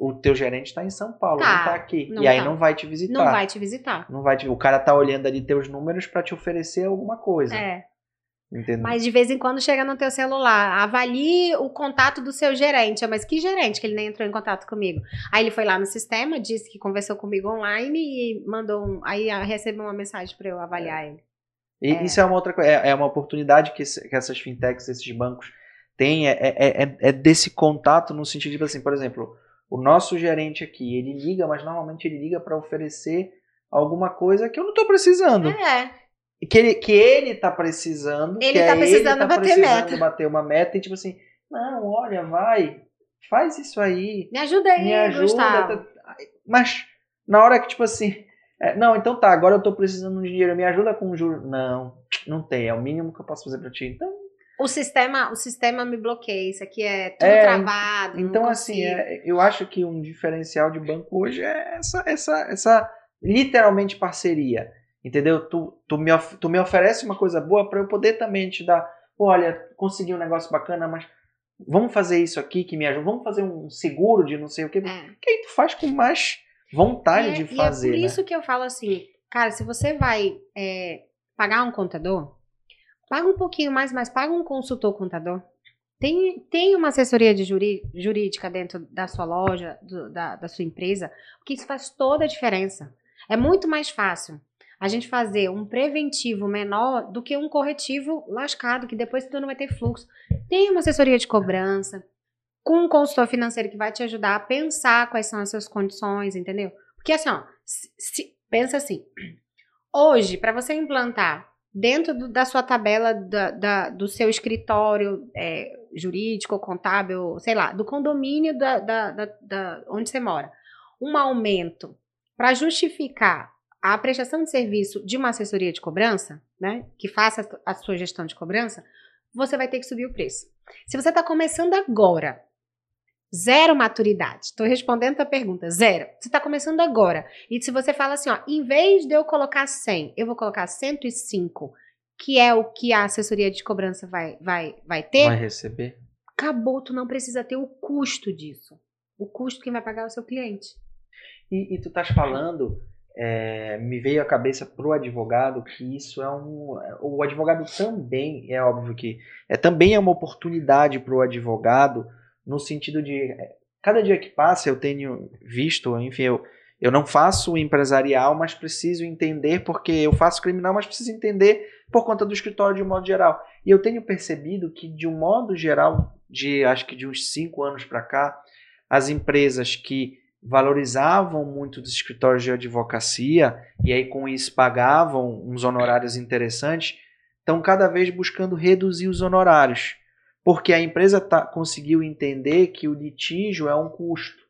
S1: o teu gerente está em São Paulo,
S2: Tá,
S1: não está aqui.
S2: não
S1: e aí
S2: tá.
S1: não vai te visitar.
S2: Não vai te visitar.
S1: Não vai te- o cara tá olhando ali teus números para te oferecer alguma coisa.
S2: É.
S1: Entendeu?
S2: Mas de vez em quando chega no teu celular, avalie o contato do seu gerente. Mas que gerente que ele nem entrou em contato comigo? Aí ele foi lá no sistema, disse que conversou comigo online e mandou um. Aí recebeu uma mensagem para eu avaliar ele.
S1: E
S2: É.
S1: isso é uma outra coisa, é, é uma oportunidade que, que essas fintechs, esses bancos têm, é, é, é- é desse contato no sentido de, assim, por exemplo, o nosso gerente aqui, ele liga, mas normalmente ele liga para oferecer alguma coisa que eu não estou precisando.
S2: É.
S1: Que ele, que ele tá precisando.
S2: Ele
S1: que
S2: tá
S1: é
S2: precisando
S1: tá
S2: bater
S1: precisando
S2: meta.
S1: bater uma meta e tipo assim, não, olha, vai, faz isso aí,
S2: Me ajuda aí,
S1: me ajuda.
S2: Gustavo.
S1: tá- Mas na hora que tipo assim, é, não, então tá, agora eu tô precisando de dinheiro, me ajuda com juros. Não, não tem, é o mínimo que eu posso fazer pra ti. Então,
S2: O sistema, o sistema me bloqueia. Isso aqui é tudo
S1: É,
S2: travado.
S1: então assim, é, eu acho que um diferencial de banco hoje é essa, essa, essa literalmente parceria. Entendeu? Tu, tu, me, of- tu me oferece uma coisa boa para eu poder também te dar. Olha, consegui um negócio bacana, mas vamos fazer isso aqui que me ajuda. Vamos fazer um seguro de não sei o quê.
S2: É.
S1: Que aí tu faz com mais vontade
S2: E é-
S1: de
S2: E
S1: fazer.
S2: é por
S1: né?
S2: isso que eu falo assim, cara, se você vai é, pagar um contador, paga um pouquinho mais, mas paga um consultor contador. Tem, tem uma assessoria de juri- jurídica dentro da sua loja, do- da, da sua empresa, porque isso faz toda a diferença. É muito mais fácil a gente fazer um preventivo menor do que um corretivo lascado, que depois tu não vai ter fluxo. Tem uma assessoria de cobrança, com um consultor financeiro que vai te ajudar a pensar quais são as suas condições, entendeu? Porque assim, ó, se- se- pensa assim, hoje, para você implantar dentro do- da sua tabela da- da- do seu escritório é, jurídico, contábil, sei lá, do condomínio da, da- onde você mora, um aumento para justificar a prestação de serviço de uma assessoria de cobrança, né, que faça a sua gestão de cobrança, você vai ter que subir o preço. Se você está começando agora Zero maturidade. Estou respondendo a pergunta. Zero. Você está começando agora. E se você fala assim, ó, em vez de eu colocar 100, eu vou colocar 105, que é o que a assessoria de cobrança vai, vai, vai ter.
S1: Vai receber.
S2: Acabou, tu não precisa ter o custo disso. O custo quem vai pagar é o seu cliente.
S1: E, e tu estás falando, é, me veio à cabeça para o advogado que isso é um. O advogado também, é óbvio que é também é uma oportunidade para o advogado no sentido de é, cada dia que passa eu tenho visto, enfim, eu, eu não faço empresarial, mas preciso entender porque eu faço criminal, mas preciso entender por conta do escritório de um modo geral. E eu tenho percebido que de um modo geral, de acho que de uns cinco anos para cá, as empresas que valorizavam muito os escritórios de advocacia e aí com isso pagavam uns honorários interessantes, estão cada vez buscando reduzir os honorários porque a empresa tá, conseguiu entender que o litígio é um custo.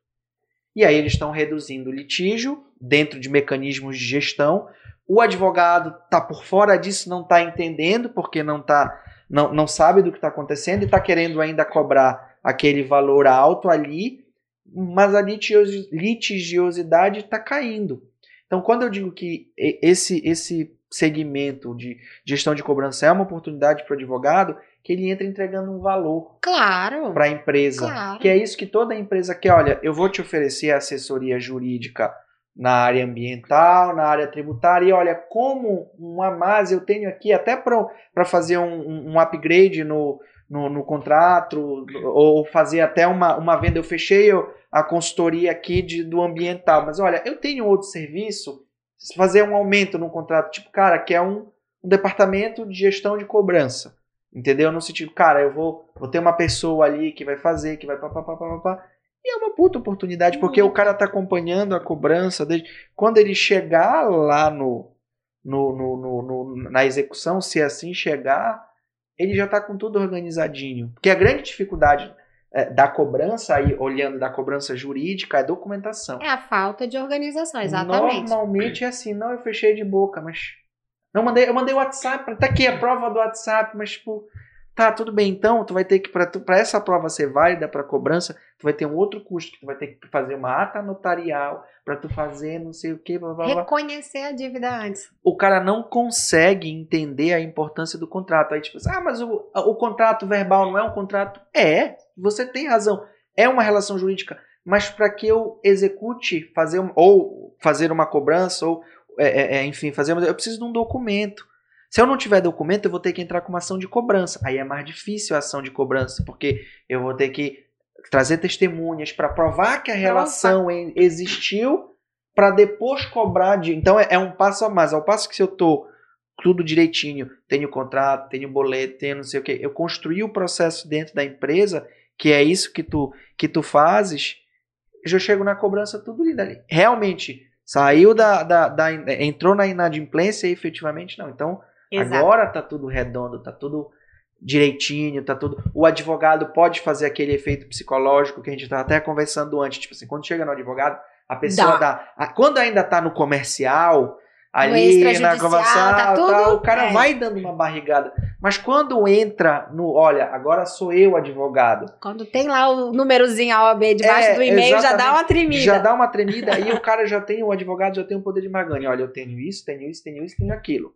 S1: E aí eles estão reduzindo o litígio dentro de mecanismos de gestão. O advogado está por fora disso, não está entendendo, porque não, tá, não, não sabe do que está acontecendo e está querendo ainda cobrar aquele valor alto ali, mas a litigiosidade está caindo. Então, quando eu digo que esse, esse segmento de gestão de cobrança é uma oportunidade para o advogado, que ele entra entregando um valor
S2: claro,
S1: para a empresa.
S2: Claro.
S1: Que é isso que toda empresa quer. Olha, eu vou te oferecer assessoria jurídica na área ambiental, na área tributária, e olha, como uma mais eu tenho aqui até para fazer um, um upgrade no, no, no, contrato, ou fazer até uma, uma venda. Eu fechei a consultoria aqui de, do ambiental, mas olha, eu tenho outro serviço, fazer um aumento no contrato, tipo, cara, que é um, um departamento de gestão de cobrança. Entendeu? No sentido, cara, eu vou, vou ter uma pessoa ali que vai fazer, que vai papapá, e é uma puta oportunidade, porque o cara tá acompanhando a cobrança desde quando ele chegar lá no, no, no, no, no na execução, se assim chegar, ele já tá com tudo organizadinho. Porque a grande dificuldade é, da cobrança, aí olhando da cobrança jurídica, é documentação.
S2: É a falta de organização, exatamente.
S1: Normalmente é assim, não, eu fechei de boca, mas não mandei, eu mandei o WhatsApp, tá aqui a prova do WhatsApp, mas tipo, tá, tudo bem, então tu vai ter que para essa prova ser válida para cobrança, tu vai ter um outro custo que tu vai ter que fazer uma ata notarial para tu fazer não sei o que, blá, blá,
S2: blá. reconhecer a dívida antes.
S1: O cara não consegue entender a importância do contrato. Aí tipo, ah, mas o, o contrato verbal não é um contrato? É, você tem razão. É uma relação jurídica, mas para que eu execute, fazer um, ou fazer uma cobrança ou é, é, é, enfim, fazer, eu preciso de um documento. Se eu não tiver documento, eu vou ter que entrar com uma ação de cobrança. Aí é mais difícil a ação de cobrança, porque eu vou ter que trazer testemunhas para provar que a relação Nossa. existiu para depois cobrar de. Então é, é, um passo a mais. Ao passo que se eu tô tudo direitinho, tenho contrato, tenho boleto, tenho não sei o que, eu construí o processo dentro da empresa, que é isso que tu que tu fazes, eu já chego na cobrança tudo lindo ali. Realmente Saiu da, da, da, entrou na inadimplência e efetivamente não. Então, Exato. agora tá tudo redondo, tá tudo direitinho, tá tudo. O advogado pode fazer aquele efeito psicológico que a gente estava até conversando antes, tipo assim, quando chega no advogado, a pessoa dá, dá a, quando ainda tá no comercial, ali na conversa, tá tudo, tá, o cara é. vai dando uma barrigada. Mas quando entra no, olha, agora sou eu advogado.
S2: Quando tem lá o númerozinho AOB debaixo é, do e-mail, já dá uma tremida.
S1: Já dá uma tremida, aí o cara já tem, o advogado já tem o poder de magane. Olha, eu tenho isso, tenho isso, tenho isso, tenho aquilo.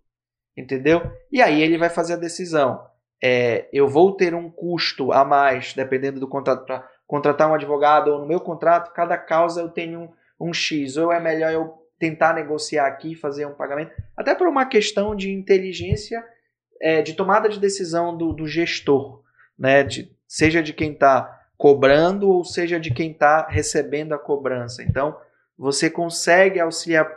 S1: Entendeu? E aí ele vai fazer a decisão. É, eu vou ter um custo a mais, dependendo do contrato, para contratar um advogado, ou no meu contrato, cada causa eu tenho um, um X. Ou é melhor eu tentar negociar aqui, fazer um pagamento, até por uma questão de inteligência é, de tomada de decisão do, do gestor, né? De, seja de quem está cobrando ou seja de quem está recebendo a cobrança. Então, você consegue auxiliar.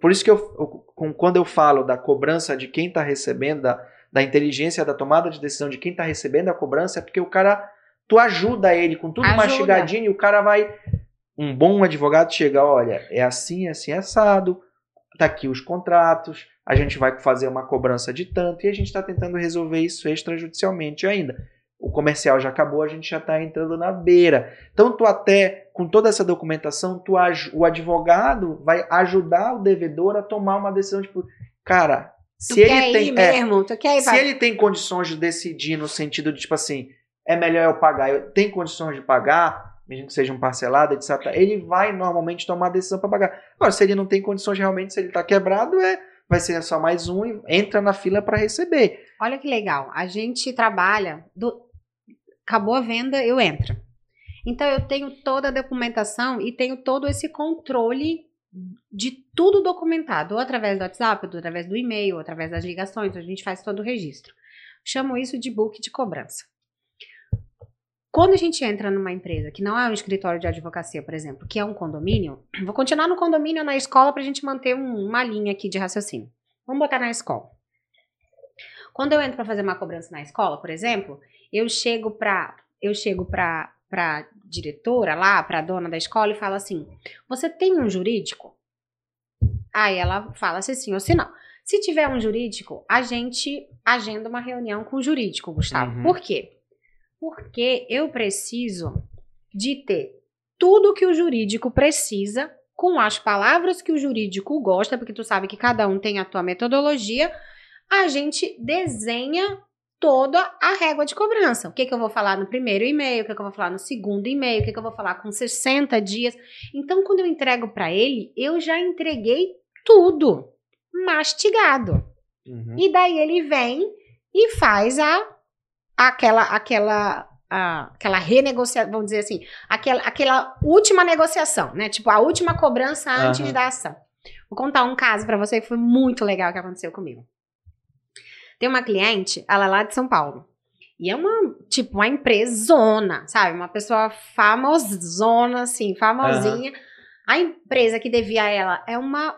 S1: Por isso que eu, eu quando eu falo da cobrança de quem está recebendo, da, da inteligência da tomada de decisão de quem está recebendo a cobrança, é porque o cara, tu ajuda ele com tudo ajuda. mastigadinho e o cara vai. Um bom advogado chega, olha, é assim, assim, assado, tá aqui os contratos, a gente vai fazer uma cobrança de tanto e a gente está tentando resolver isso extrajudicialmente ainda. O comercial já acabou, a gente já está entrando na beira. Então, tu até, com toda essa documentação, tu, o advogado vai ajudar o devedor a tomar uma decisão, tipo, cara, se ele tem.
S2: É, mesmo,
S1: se ele tem condições de decidir no sentido de, tipo assim, é melhor eu pagar, eu tenho condições de pagar, mesmo que seja um parcelado, etc., ele vai normalmente tomar a decisão para pagar. Agora, se ele não tem condições realmente, se ele está quebrado, é, vai ser só mais um e entra na fila para receber.
S2: Olha que legal. A gente trabalha, do... acabou a venda, eu entro. Então eu tenho toda a documentação e tenho todo esse controle de tudo documentado, ou através do WhatsApp, ou através do e-mail, ou através das ligações, a gente faz todo o registro. Chamo isso de book de cobrança. Quando a gente entra numa empresa que não é um escritório de advocacia, por exemplo, que é um condomínio, vou continuar no condomínio na escola para a gente manter um, uma linha aqui de raciocínio. Vamos botar na escola. Quando eu entro para fazer uma cobrança na escola, por exemplo, eu chego para eu chego para para diretora lá, para dona da escola e falo assim: "Você tem um jurídico?" Aí ela fala se sim ou se não. Se tiver um jurídico, a gente agenda uma reunião com o jurídico, Gustavo. Uhum. Por quê? Porque eu preciso de ter tudo que o jurídico precisa, com as palavras que o jurídico gosta, porque tu sabe que cada um tem a tua metodologia, a gente desenha toda a régua de cobrança. O que, que eu vou falar no primeiro e-mail, o que, que eu vou falar no segundo e-mail, o que, que eu vou falar com 60 dias. Então, quando eu entrego para ele, eu já entreguei tudo mastigado. Uhum. E daí ele vem e faz a aquela aquela a, aquela renegociação, vamos dizer assim, aquela, aquela última negociação, né? Tipo a última cobrança antes uhum. da ação. Vou contar um caso para você que foi muito legal que aconteceu comigo. Tem uma cliente, ela é lá de São Paulo. E é uma, tipo, uma empresona, sabe? Uma pessoa famosona, assim, famosinha. Uhum. A empresa que devia a ela é uma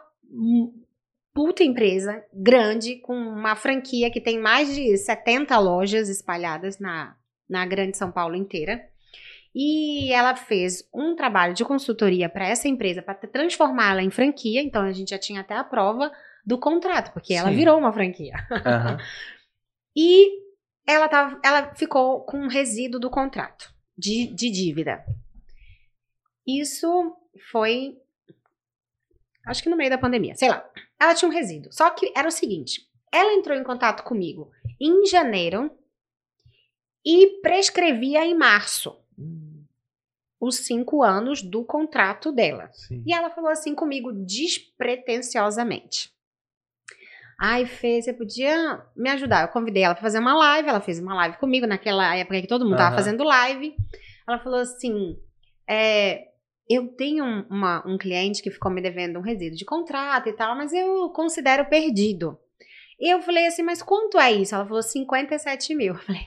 S2: puta empresa grande, com uma franquia que tem mais de 70 lojas espalhadas na, na Grande São Paulo inteira. E ela fez um trabalho de consultoria para essa empresa para transformá-la em franquia. Então a gente já tinha até a prova do contrato, porque Sim. ela virou uma franquia. Uhum. e ela, tava, ela ficou com um resíduo do contrato de, de dívida. Isso foi Acho que no meio da pandemia, sei lá. Ela tinha um resíduo. Só que era o seguinte: ela entrou em contato comigo em janeiro e prescrevia em março hum. os cinco anos do contrato dela. Sim. E ela falou assim comigo despretensiosamente. Ai, Fê, você podia me ajudar? Eu convidei ela para fazer uma live. Ela fez uma live comigo naquela época que todo mundo uhum. tava fazendo live. Ela falou assim: é, eu tenho uma, um cliente que ficou me devendo um resíduo de contrato e tal, mas eu considero perdido. E eu falei assim, mas quanto é isso? Ela falou 57 mil. Eu falei,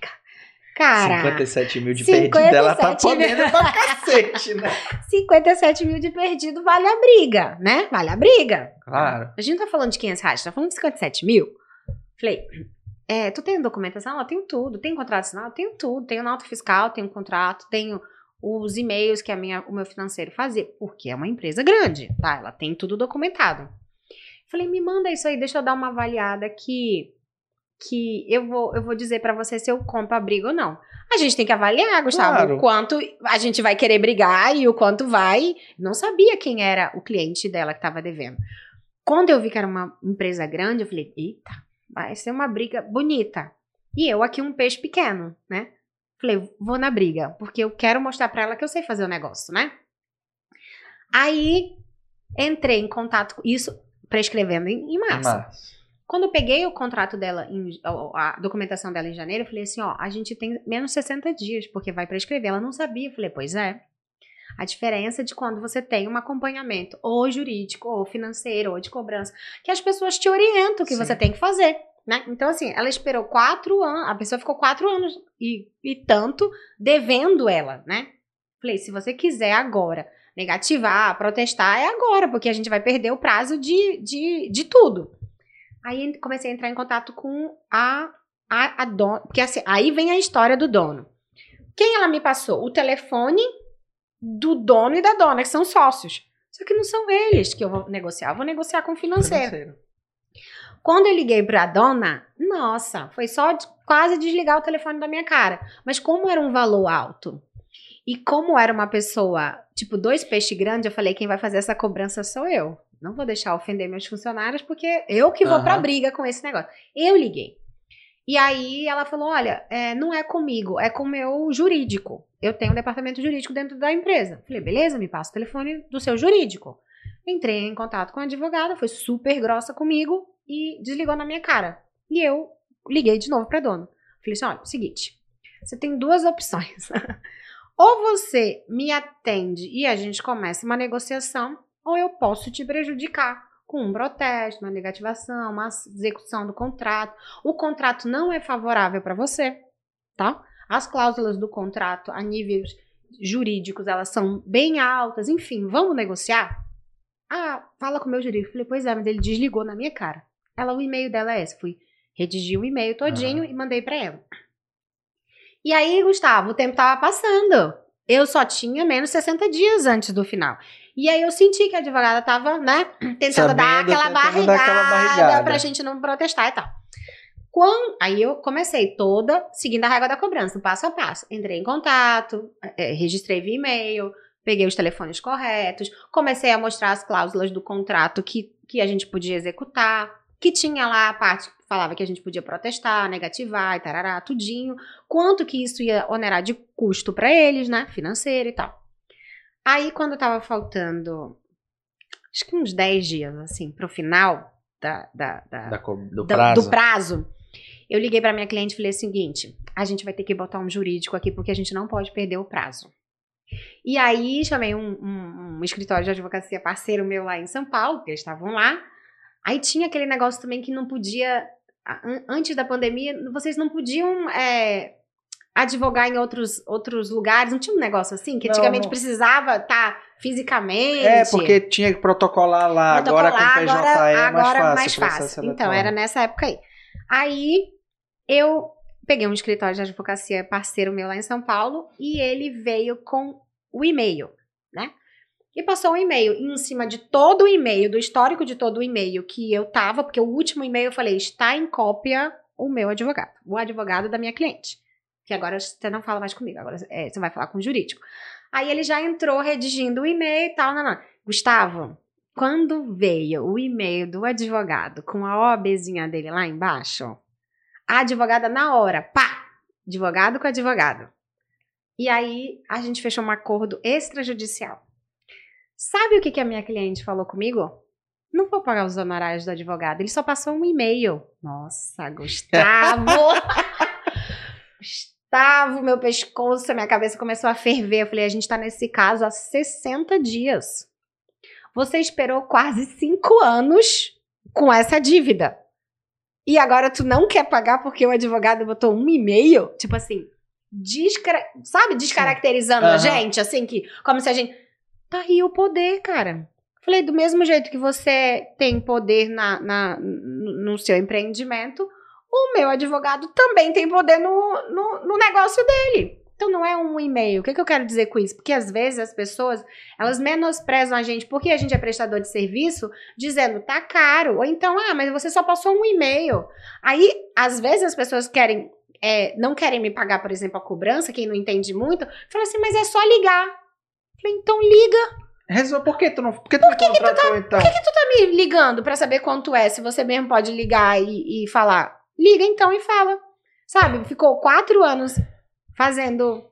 S2: cara.
S1: 57 mil de 57 perdido, ela tá podendo pra cacete, né?
S2: 57 mil de perdido vale a briga, né? Vale a briga.
S1: Claro.
S2: A gente não tá falando de 500 reais, tá falando de 57 mil. Falei, é, tu tem documentação? Ela tem tudo. Tem contrato assinado? Tenho tudo. Tenho nota fiscal, tenho contrato, tenho os e-mails que a minha, o meu financeiro fazia, porque é uma empresa grande, tá? Ela tem tudo documentado. Falei, me manda isso aí, deixa eu dar uma avaliada que que eu vou eu vou dizer para você se eu compro a briga ou não. A gente tem que avaliar, Gustavo, claro. o quanto a gente vai querer brigar e o quanto vai. Não sabia quem era o cliente dela que estava devendo. Quando eu vi que era uma empresa grande, eu falei, eita, vai ser uma briga bonita. E eu aqui um peixe pequeno, né? Falei, vou na briga, porque eu quero mostrar para ela que eu sei fazer o negócio, né? Aí entrei em contato com isso, prescrevendo em, em março. março. Quando eu peguei o contrato dela, em, a documentação dela em janeiro, eu falei assim: ó, a gente tem menos 60 dias, porque vai prescrever. Ela não sabia. Eu falei, pois é. A diferença de quando você tem um acompanhamento, ou jurídico, ou financeiro, ou de cobrança, que as pessoas te orientam o que Sim. você tem que fazer. Né? Então, assim, ela esperou quatro anos, a pessoa ficou quatro anos e, e tanto devendo ela, né? Falei, se você quiser agora negativar, protestar, é agora, porque a gente vai perder o prazo de, de, de tudo. Aí comecei a entrar em contato com a, a, a dona, porque assim, aí vem a história do dono. Quem ela me passou? O telefone do dono e da dona, que são sócios. Só que não são eles que eu vou negociar, eu vou negociar com o financeiro. financeiro. Quando eu liguei para a dona, nossa, foi só de, quase desligar o telefone da minha cara. Mas como era um valor alto e como era uma pessoa, tipo, dois peixes grandes, eu falei: quem vai fazer essa cobrança sou eu. Não vou deixar ofender meus funcionários, porque eu que vou uhum. pra briga com esse negócio. Eu liguei. E aí ela falou: olha, é, não é comigo, é com o meu jurídico. Eu tenho um departamento jurídico dentro da empresa. Falei, beleza, me passa o telefone do seu jurídico. Entrei em contato com a advogada, foi super grossa comigo e desligou na minha cara. E eu liguei de novo para dona. Falei assim: olha, seguinte, você tem duas opções. ou você me atende e a gente começa uma negociação, ou eu posso te prejudicar com um protesto, uma negativação, uma execução do contrato. O contrato não é favorável para você, tá? As cláusulas do contrato a níveis jurídicos, elas são bem altas, enfim, vamos negociar? Ah, fala com o meu jurídico. Falei, pois é, mas ele desligou na minha cara. Ela, o e-mail dela é esse. Fui redigir o e-mail todinho uhum. e mandei para ela. E aí, Gustavo, o tempo tava passando. Eu só tinha menos 60 dias antes do final. E aí eu senti que a advogada tava, né, tentando Sabendo, dar aquela barrigada, dar aquela barrigada pra gente não protestar e tal. Quando, aí eu comecei toda seguindo a regra da cobrança, passo a passo. Entrei em contato, é, registrei via e-mail, peguei os telefones corretos, comecei a mostrar as cláusulas do contrato que, que a gente podia executar, que tinha lá a parte que falava que a gente podia protestar, negativar e tarará, tudinho, quanto que isso ia onerar de custo para eles, né, financeiro e tal. Aí, quando tava faltando, acho que uns 10 dias, assim, pro final da, da, da,
S1: da do, prazo.
S2: do prazo, eu liguei para minha cliente e falei o seguinte: a gente vai ter que botar um jurídico aqui porque a gente não pode perder o prazo. E aí chamei um, um, um escritório de advocacia parceiro meu lá em São Paulo, que eles estavam lá. Aí tinha aquele negócio também que não podia, antes da pandemia, vocês não podiam é, advogar em outros, outros lugares? Não tinha um negócio assim? Que antigamente não, precisava estar tá fisicamente?
S1: É, porque tinha que protocolar lá. Protocolar, agora com o PJ agora, é mais fácil.
S2: Mais fácil. Então, era nessa época aí. Aí, eu peguei um escritório de advocacia parceiro meu lá em São Paulo e ele veio com o e-mail, né? E passou um e-mail em cima de todo o e-mail, do histórico de todo o e-mail que eu tava, porque o último e-mail eu falei, está em cópia o meu advogado, o advogado da minha cliente que agora você não fala mais comigo, agora é, você vai falar com o jurídico. Aí ele já entrou redigindo o e-mail e tal, não, não. Gustavo, quando veio o e-mail do advogado com a OBzinha dele lá embaixo, a advogada na hora, pá, advogado com advogado. E aí a gente fechou um acordo extrajudicial. Sabe o que, que a minha cliente falou comigo? Não vou pagar os honorários do advogado, ele só passou um e-mail. Nossa, Gustavo! Gustavo, meu pescoço, minha cabeça começou a ferver. Eu falei, a gente tá nesse caso há 60 dias. Você esperou quase 5 anos com essa dívida. E agora tu não quer pagar porque o advogado botou um e-mail? Tipo assim, descara sabe, descaracterizando uhum. a gente, assim, que como se a gente. Tá aí o poder, cara. Falei, do mesmo jeito que você tem poder na, na, no seu empreendimento, o meu advogado também tem poder no, no, no negócio dele. Então não é um e-mail. O que, que, eu quero dizer com isso? Porque às vezes as pessoas, elas menosprezam a gente porque a gente é prestador de serviço, dizendo tá caro. Ou então, ah, mas você só passou um e-mail. Aí, às vezes as pessoas querem, é, não querem me pagar, por exemplo, a cobrança, quem não entende muito, fala assim, mas é só ligar. Falei, então liga.
S1: Resolve, por que tu não, por que tu por que, que tu tá, então?
S2: Por que, que tu tá me ligando para saber quanto é, se você mesmo pode ligar e, e falar? Liga então e fala. Sabe? Ficou quatro anos fazendo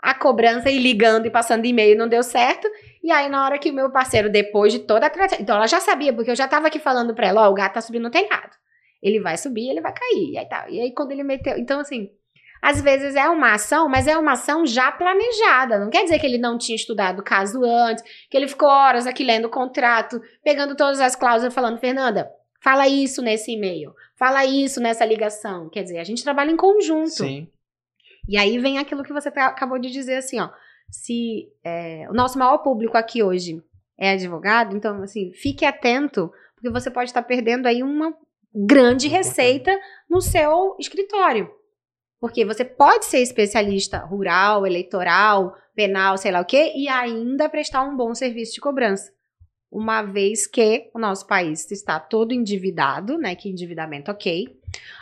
S2: a cobrança e ligando e passando e-mail, não deu certo. E aí, na hora que o meu parceiro, depois de toda a Então, ela já sabia, porque eu já tava aqui falando pra ela: ó, o gato tá subindo no telhado. Ele vai subir, ele vai cair. E aí, tá. e aí quando ele meteu. Então, assim, às vezes é uma ação, mas é uma ação já planejada. Não quer dizer que ele não tinha estudado o caso antes, que ele ficou horas aqui lendo o contrato, pegando todas as cláusulas, falando: Fernanda, fala isso nesse e-mail, fala isso nessa ligação. Quer dizer, a gente trabalha em conjunto.
S1: Sim.
S2: E aí vem aquilo que você acabou de dizer assim, ó. Se é, o nosso maior público aqui hoje é advogado, então assim, fique atento, porque você pode estar perdendo aí uma grande receita no seu escritório. Porque você pode ser especialista rural, eleitoral, penal, sei lá o quê, e ainda prestar um bom serviço de cobrança uma vez que o nosso país está todo endividado, né? Que endividamento, ok.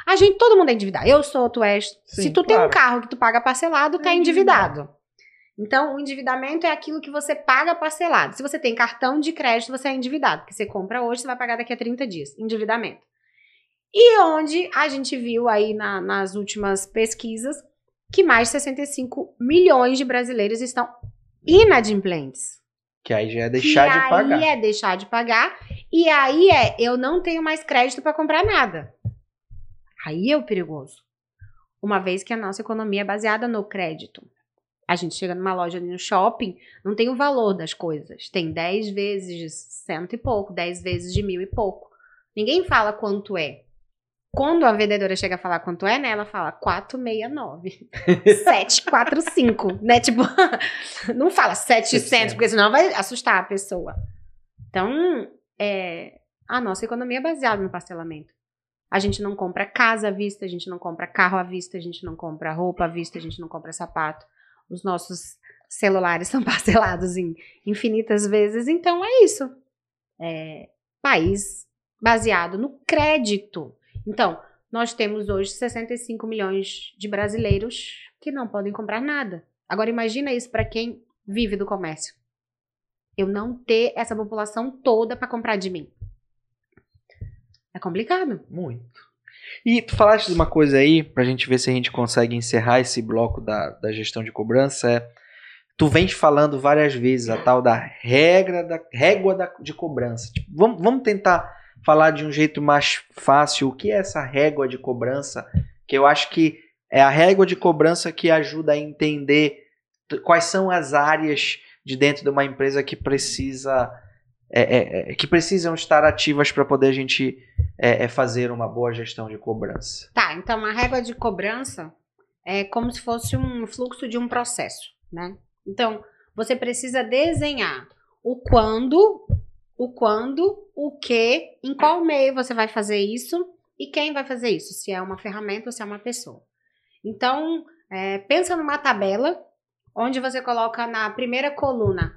S2: A gente, todo mundo é endividado. Eu sou, tu és. Sim, Se tu claro. tem um carro que tu paga parcelado, tá é endividado. Então, o endividamento é aquilo que você paga parcelado. Se você tem cartão de crédito, você é endividado. Porque você compra hoje, você vai pagar daqui a 30 dias. Endividamento. E onde a gente viu aí na, nas últimas pesquisas que mais de 65 milhões de brasileiros estão inadimplentes.
S1: Que aí já é deixar
S2: que
S1: de pagar.
S2: Aí é deixar de pagar. E aí é, eu não tenho mais crédito para comprar nada. Aí é o perigoso. Uma vez que a nossa economia é baseada no crédito. A gente chega numa loja no shopping, não tem o valor das coisas. Tem 10 vezes de cento e pouco, 10 vezes de mil e pouco. Ninguém fala quanto é. Quando a vendedora chega a falar quanto é, né? Ela fala 469. 745, né? Tipo, não fala 700, porque senão vai assustar a pessoa. Então, é, a nossa economia é baseada no parcelamento. A gente não compra casa à vista, a gente não compra carro à vista, a gente não compra roupa à vista, a gente não compra sapato. Os nossos celulares são parcelados em infinitas vezes. Então, é isso. É, país baseado no crédito. Então, nós temos hoje 65 milhões de brasileiros que não podem comprar nada. Agora imagina isso para quem vive do comércio. Eu não ter essa população toda para comprar de mim. É complicado.
S1: Muito. E tu falaste de uma coisa aí, pra gente ver se a gente consegue encerrar esse bloco da, da gestão de cobrança, é, tu vens falando várias vezes a tal da regra da régua da, de cobrança. Tipo, vamos, vamos tentar falar de um jeito mais fácil o que é essa régua de cobrança, que eu acho que é a régua de cobrança que ajuda a entender quais são as áreas de dentro de uma empresa que precisa é, é, é que precisam estar ativas para poder a gente é, é, fazer uma boa gestão de cobrança.
S2: Tá, então a régua de cobrança é como se fosse um fluxo de um processo, né? Então você precisa desenhar o quando, o quando, o que, em qual meio você vai fazer isso e quem vai fazer isso, se é uma ferramenta ou se é uma pessoa. Então, é, pensa numa tabela onde você coloca na primeira coluna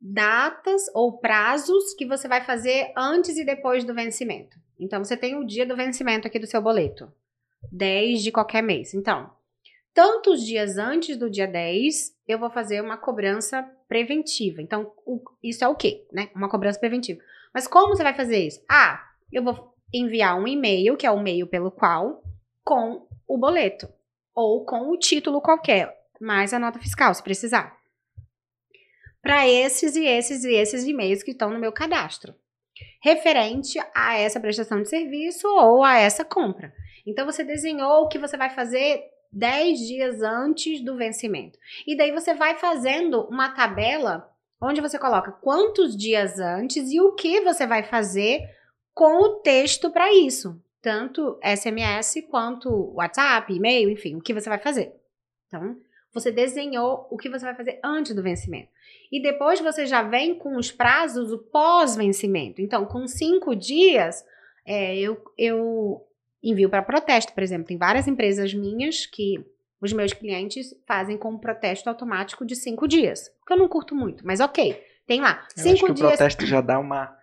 S2: datas ou prazos que você vai fazer antes e depois do vencimento. Então, você tem o dia do vencimento aqui do seu boleto, 10 de qualquer mês. Então, tantos dias antes do dia 10, eu vou fazer uma cobrança preventiva. Então, o, isso é o quê? Né? Uma cobrança preventiva. Mas como você vai fazer isso? Ah, eu vou enviar um e-mail, que é o e-mail pelo qual, com o boleto. Ou com o título qualquer, mais a nota fiscal, se precisar. Para esses e esses e esses e-mails que estão no meu cadastro. Referente a essa prestação de serviço ou a essa compra. Então, você desenhou o que você vai fazer 10 dias antes do vencimento. E daí você vai fazendo uma tabela onde você coloca quantos dias antes e o que você vai fazer com o texto para isso. Tanto SMS quanto WhatsApp, e-mail, enfim, o que você vai fazer. Então, você desenhou o que você vai fazer antes do vencimento. E depois você já vem com os prazos pós-vencimento. Então, com cinco dias, é, eu, eu envio para protesto, por exemplo. Tem várias empresas minhas que os meus clientes fazem com um protesto automático de cinco dias. Que eu não curto muito, mas ok. Tem lá.
S1: Eu
S2: cinco
S1: acho que
S2: dias.
S1: o protesto já dá uma,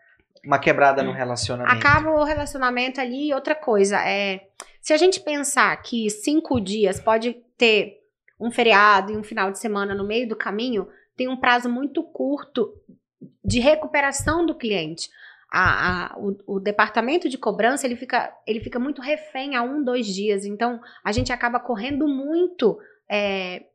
S1: uma quebrada no relacionamento.
S2: Acaba o relacionamento ali. E outra coisa, é. Se a gente pensar que cinco dias pode ter um feriado e um final de semana no meio do caminho, tem um prazo muito curto de recuperação do cliente a, a, o, o, departamento de cobrança ele fica, ele fica muito refém a um, dois dias. Então, a gente acaba correndo muito é,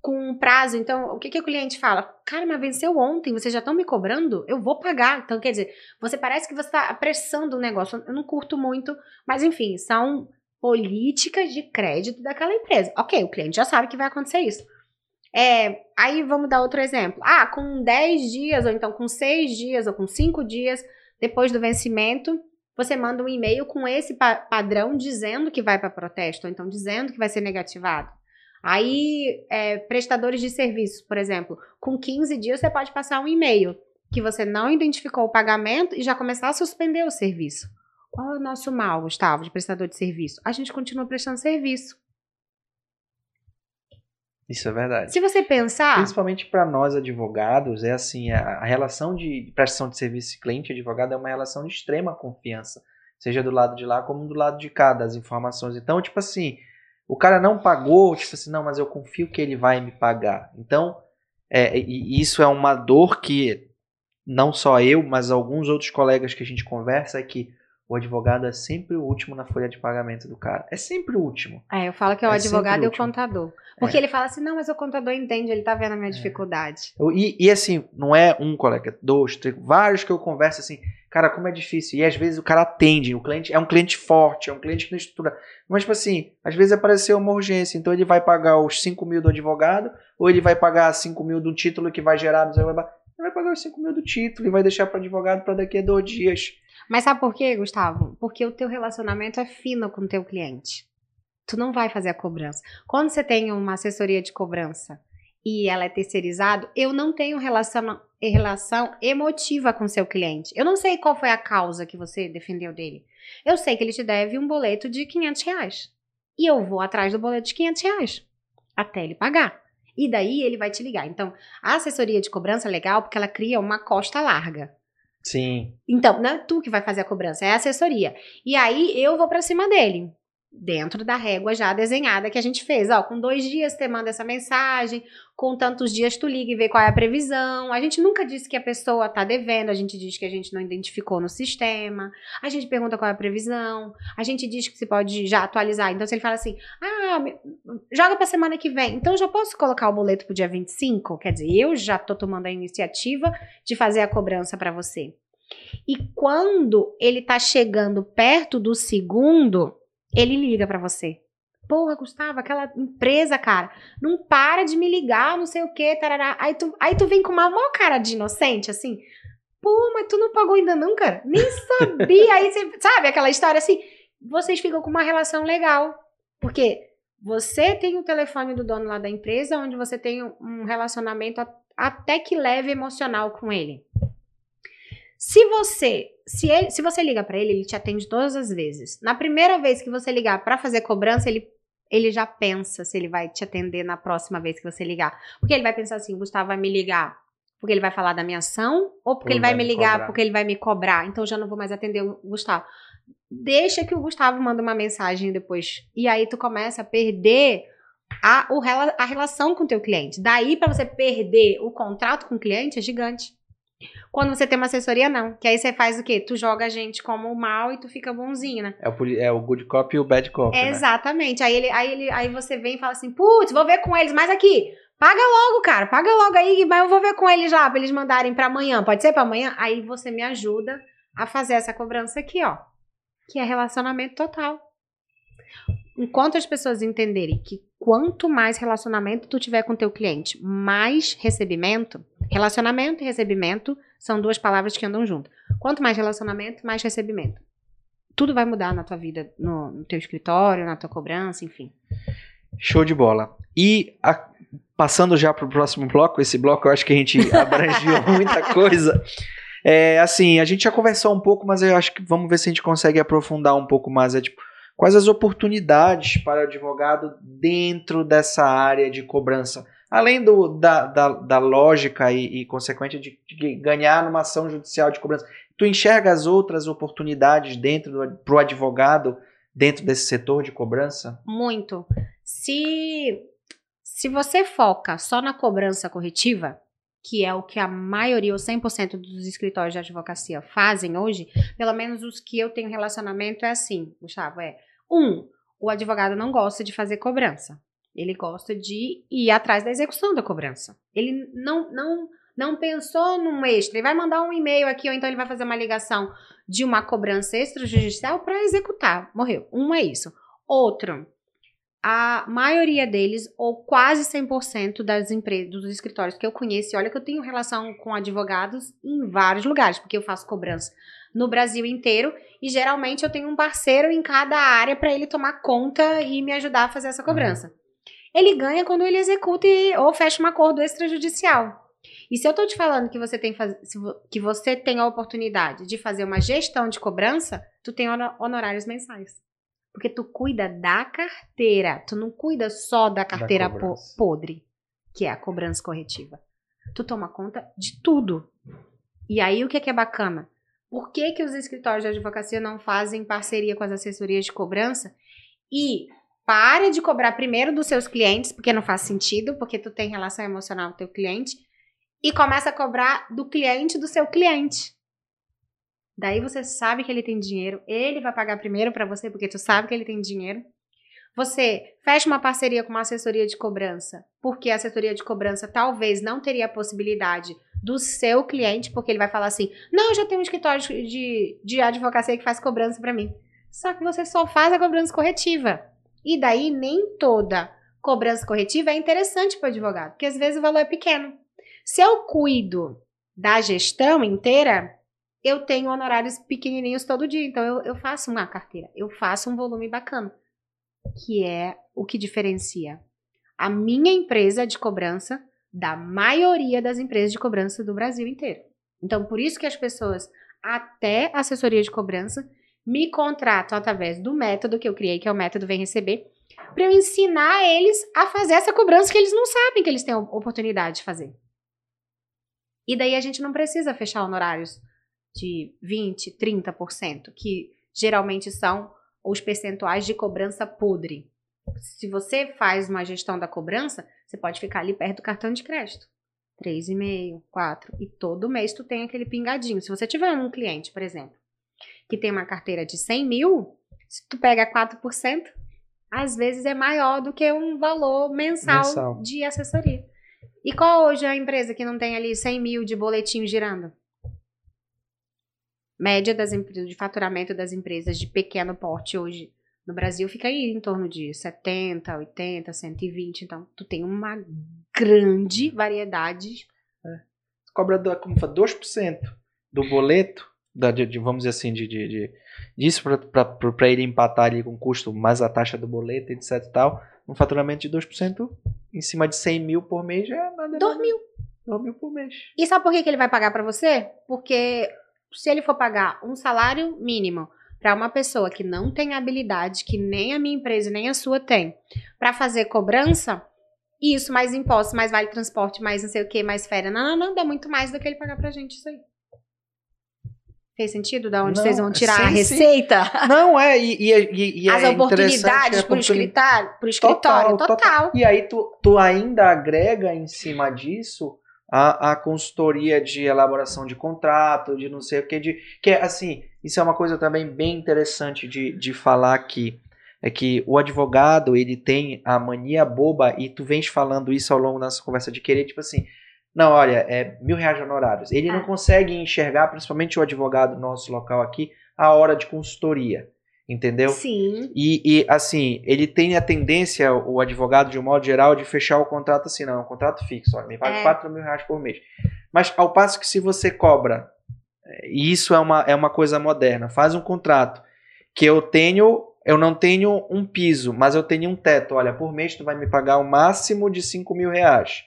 S2: com um prazo. Então, o que, que o cliente fala? Cara, mas venceu ontem, vocês já estão me cobrando? Eu vou pagar. Então, quer dizer, você parece que você está apressando o negócio. Eu não curto muito, mas enfim, são políticas de crédito daquela empresa. Ok, o cliente já sabe que vai acontecer isso. É, aí vamos dar outro exemplo. Ah, com 10 dias, ou então com 6 dias, ou com 5 dias, depois do vencimento, você manda um e-mail com esse pa padrão dizendo que vai para protesto, ou então dizendo que vai ser negativado. Aí, é, prestadores de serviços, por exemplo, com 15 dias você pode passar um e-mail que você não identificou o pagamento e já começar a suspender o serviço. Qual é o nosso mal, Gustavo, de prestador de serviço? A gente continua prestando serviço.
S1: Isso é verdade.
S2: Se você pensar.
S1: Principalmente para nós advogados, é assim: a, a, relação de prestação de serviço cliente-advogado é uma relação de extrema confiança. Seja do lado de lá como do lado de cá, das informações. Então, tipo assim, o cara não pagou, tipo assim, não, mas eu confio que ele vai me pagar. Então, é, e isso é uma dor que não só eu, mas alguns outros colegas que a gente conversa é que o advogado é sempre o último na folha de pagamento do cara. É sempre o último.
S2: É, eu falo que é o
S1: É
S2: advogado e
S1: o
S2: contador. Porque
S1: É.
S2: ele fala assim, não, mas o contador entende, ele tá vendo a minha dificuldade.
S1: Eu- E, e assim, não é um colega, dois, três, vários que eu converso assim, cara, como é difícil. E às vezes o cara atende, o cliente é um cliente forte, é um cliente que não estrutura. Mas, tipo assim, às vezes apareceu uma urgência, então ele vai pagar os 5 mil do advogado, ou ele vai pagar 5 mil do título que vai gerar, não sei, vai, ele vai pagar os 5 mil do título e vai deixar para advogado para daqui a dois dias.
S2: Mas sabe por quê, Gustavo? Porque o teu relacionamento é fino com o teu cliente. Tu não vai fazer a cobrança. Quando você tem uma assessoria de cobrança e ela é terceirizado, eu não tenho relação, relação emotiva com seu cliente. Eu não sei qual foi a causa que você defendeu dele. Eu sei que ele te deve um boleto de 500 reais. E eu vou atrás do boleto de 500 reais. Até ele pagar. E daí ele vai te ligar. Então, a assessoria de cobrança é legal porque ela cria uma costa larga.
S1: Sim.
S2: Então, não é tu que vai fazer a cobrança, é a assessoria. E aí eu vou pra cima dele. Dentro da régua já desenhada que a gente fez. Ó, com dois dias você manda essa mensagem, com tantos dias tu liga e vê qual é a previsão. A gente nunca disse que a pessoa tá devendo, a gente diz que a gente não identificou no sistema. A gente pergunta qual é a previsão. A gente diz que se pode já atualizar. Então, se ele fala assim, ah, joga pra semana que vem. Então, já posso colocar o boleto pro dia 25? Quer dizer, eu já tô tomando a iniciativa de fazer a cobrança pra você. E quando ele tá chegando perto do segundo, ele liga pra você. Porra, Gustavo, aquela empresa, cara, não para de me ligar, não sei o que, tarará. Aí tu, aí tu vem com uma maior cara de inocente, assim. Pô, mas tu não pagou ainda não, cara? Nem sabia. aí você, sabe, aquela história assim. Vocês ficam com uma relação legal. Porque você tem o telefone do dono lá da empresa, onde você tem um relacionamento até que leve emocional com ele. Se você, se, ele, se você liga pra ele, ele te atende todas as vezes. Na primeira vez que você ligar pra fazer cobrança, ele, ele já pensa se ele vai te atender na próxima vez que você ligar. Porque ele vai pensar assim, Gustavo vai me ligar porque ele vai falar da minha ação ou porque ele vai,
S1: vai
S2: me ligar
S1: cobrar.
S2: porque ele vai me cobrar. Então eu já não vou mais atender o Gustavo. Deixa que o Gustavo manda uma mensagem depois. E aí tu começa a perder a, o, a relação com o teu cliente. Daí pra você perder o contrato com o cliente é gigante. Quando você tem uma assessoria, não. Que aí você faz o quê? Tu joga a gente como mal e tu fica bonzinho, né?
S1: É o, é o good cop e o bad cop. né?
S2: Exatamente. Aí, ele, aí, ele, aí você vem e fala assim: putz, vou ver com eles, mas aqui, paga logo, cara, paga logo aí, mas eu vou ver com eles já, pra eles mandarem pra amanhã. Pode ser pra amanhã? Aí você me ajuda a fazer essa cobrança aqui, ó. Que é relacionamento total. Enquanto as pessoas entenderem que quanto mais relacionamento tu tiver com teu cliente, mais recebimento. Relacionamento e recebimento são duas palavras que andam juntas. Quanto mais relacionamento, mais recebimento. Tudo vai mudar na tua vida, no, no teu escritório, na tua cobrança, enfim.
S1: Show de bola. E a- passando já para o próximo bloco, esse bloco eu acho que a gente abrangiu muita coisa. É, assim, a gente já conversou um pouco, mas eu acho que vamos ver se a gente consegue aprofundar um pouco mais. É, tipo, quais as oportunidades para o advogado dentro dessa área de cobrança? Além do, da, da, da lógica e, e consequente de, de ganhar numa ação judicial de cobrança, tu enxerga as outras oportunidades dentro para o advogado dentro desse setor de cobrança?
S2: Muito. Se, se você foca só na cobrança corretiva, que é o que a maioria, ou 100% dos escritórios de advocacia fazem hoje, pelo menos os que eu tenho relacionamento é assim, Gustavo, é um, o advogado não gosta de fazer cobrança. Ele gosta de ir atrás da execução da cobrança. Ele não, não, não pensou num extra. Ele vai mandar um e-mail aqui, ou então ele vai fazer uma ligação de uma cobrança extrajudicial para executar. Morreu. Um é isso. Outro, a maioria deles, ou quase 100% das empresas, dos escritórios que eu conheço, olha que eu tenho relação com advogados em vários lugares, porque eu faço cobrança no Brasil inteiro, e geralmente eu tenho um parceiro em cada área para ele tomar conta e me ajudar a fazer essa cobrança. Ele ganha quando ele executa e, ou fecha um acordo extrajudicial. E se eu tô te falando que você tem que você tem a oportunidade de fazer uma gestão de cobrança, tu tem hono- honorários mensais. Porque tu cuida da carteira, tu não cuida só da carteira po-
S1: cobrança.
S2: podre, que é a cobrança corretiva. Tu toma conta de tudo. E aí o que é, que é bacana? Por que, que os escritórios de advocacia não fazem parceria com as assessorias de cobrança? E para de cobrar primeiro dos seus clientes, porque não faz sentido, porque tu tem relação emocional com o teu cliente, e começa a cobrar do cliente do seu cliente. Daí você sabe que ele tem dinheiro, ele vai pagar primeiro para você porque tu sabe que ele tem dinheiro. Você fecha uma parceria com uma assessoria de cobrança, porque a assessoria de cobrança talvez não teria a possibilidade do seu cliente, porque ele vai falar assim: não, eu já tenho um escritório de, de advocacia que faz cobrança para mim. Só que você só faz a cobrança corretiva. E daí nem toda cobrança corretiva é interessante para o advogado, porque às vezes o valor é pequeno. Se eu cuido da gestão inteira, eu tenho honorários pequenininhos todo dia. Então eu, eu faço uma carteira, eu faço um volume bacana, que é o que diferencia a minha empresa de cobrança da maioria das empresas de cobrança do Brasil inteiro. Então, por isso que as pessoas, até assessoria de cobrança, me contratam através do método que eu criei, que é o método Vem Receber, para eu ensinar eles a fazer essa cobrança que eles não sabem que eles têm oportunidade de fazer. E daí a gente não precisa fechar honorários de 20, 30%, que geralmente são os percentuais de cobrança podre. Se você faz uma gestão da cobrança, você pode ficar ali perto do cartão de crédito. 3,5, 4. E todo mês tu tem aquele pingadinho. Se você tiver um cliente, por exemplo, que tem uma carteira de 100 mil, se tu pega 4%, às vezes é maior do que um valor mensal, mensal. de assessoria. E qual hoje é a empresa que não tem ali 100 mil de boletim girando? Média das de faturamento das empresas de pequeno porte hoje no Brasil fica aí em torno de 70, 80, 120. Então, tu tem uma grande variedade.
S1: É. Cobra, como foi, 2% do boleto da, de, de, vamos dizer assim, de, de, de disso para ele empatar ali com o custo mais a taxa do boleto, etc e tal, um faturamento de 2% em cima de 100 mil por mês já é nada.
S2: 2 mil.
S1: 2 mil por mês.
S2: E sabe por que, que ele vai pagar para você? Porque se ele for pagar um salário mínimo para uma pessoa que não tem habilidade, que nem a minha empresa nem a sua tem, para fazer cobrança, isso, mais impostos, mais vale transporte, mais não sei o que, mais férias, não, não, não, dá muito mais do que ele pagar pra gente isso aí. Fez sentido? Da onde não, vocês vão tirar sim, a receita?
S1: Sim. Não, é. E, e, e
S2: As
S1: é
S2: oportunidades para o escritório, pro escritório total, total. total.
S1: E aí tu, tu ainda agrega em cima disso a, a consultoria de elaboração de contrato, de não sei o que, de. Que é assim, isso é uma coisa também bem interessante de, de falar aqui. É que o advogado, ele tem a mania boba, e tu vens falando isso ao longo da nossa conversa, de querer, tipo assim, não, olha, é mil reais de honorários. Ele ah. não consegue enxergar, principalmente o advogado nosso local aqui, a hora de consultoria. Entendeu?
S2: Sim.
S1: E, e, assim, ele tem a tendência, o advogado, de um modo geral, de fechar o contrato assim, não, é um contrato fixo, olha, me paga é. 4 mil reais por mês. Mas ao passo que se você cobra, e isso é uma, é uma coisa moderna, faz um contrato que eu tenho, eu não tenho um piso, mas eu tenho um teto. Olha, por mês tu vai me pagar o máximo de 5 mil reais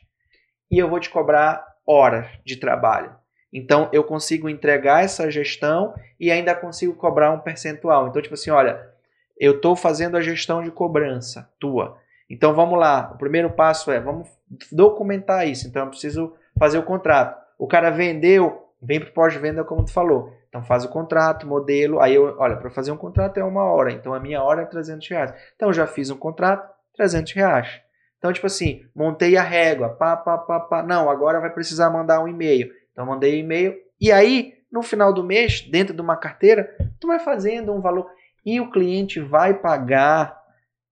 S1: e eu vou te cobrar horas de trabalho. Então eu consigo entregar essa gestão e ainda consigo cobrar um percentual. Então, tipo assim, olha, eu estou fazendo a gestão de cobrança tua. Então vamos lá. O primeiro passo é vamos documentar isso. Então eu preciso fazer o contrato. O cara vendeu, vem para o pós-venda como tu falou. Então faz o contrato, modelo. Aí eu, olha, para fazer um contrato é uma hora. Então a minha hora é 300 reais. Então eu já fiz um contrato, 300 reais. Então, tipo assim, montei a régua, pá, pá, pá, pá. Não, agora vai precisar mandar um e-mail. Então, mandei um e-mail. E aí, no final do mês, dentro de uma carteira, tu vai fazendo um valor. E o cliente vai pagar,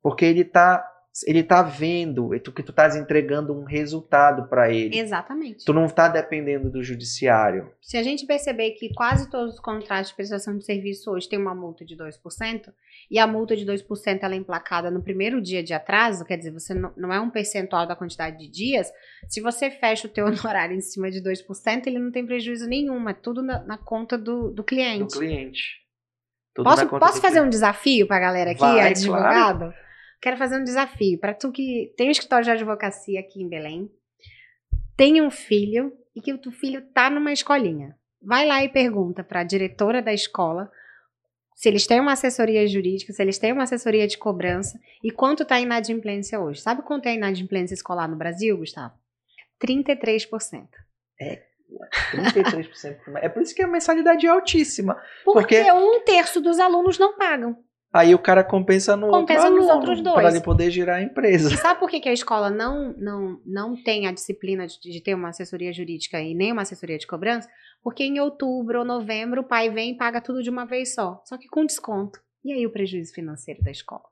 S1: porque ele está ele tá vendo que tu estás entregando um resultado para ele.
S2: Exatamente.
S1: Tu não está dependendo do judiciário.
S2: Se a gente perceber que quase todos os contratos de prestação de serviço hoje têm uma multa de 2%, e a multa de 2% ela é emplacada no primeiro dia de atraso, quer dizer, você não, não é um percentual da quantidade de dias, se você fecha o teu honorário em cima de 2%, ele não tem prejuízo nenhum, é tudo na, na conta do, do cliente.
S1: Do cliente.
S2: Tudo posso posso fazer cliente. um desafio para a galera aqui, Vai, advogado? Claro. Quero fazer um desafio para tu que tem um escritório de advocacia aqui em Belém, tem um filho e que o teu filho tá numa escolinha. Vai lá e pergunta para a diretora da escola se eles têm uma assessoria jurídica, se eles têm uma assessoria de cobrança e quanto está a inadimplência hoje. Sabe quanto é a inadimplência escolar no Brasil, Gustavo? 33%.
S1: É 33%. É por isso que a mensalidade é altíssima.
S2: Porque, porque um terço dos alunos não pagam.
S1: Aí o cara compensa no
S2: Compensa
S1: outro
S2: nos outros dois.
S1: Para ele poder girar a empresa.
S2: E sabe por que, que a escola não, não, não tem a disciplina de, de ter uma assessoria jurídica e nem uma assessoria de cobrança? Porque em outubro ou novembro o pai vem e paga tudo de uma vez só, só que com desconto. E aí o prejuízo financeiro da escola?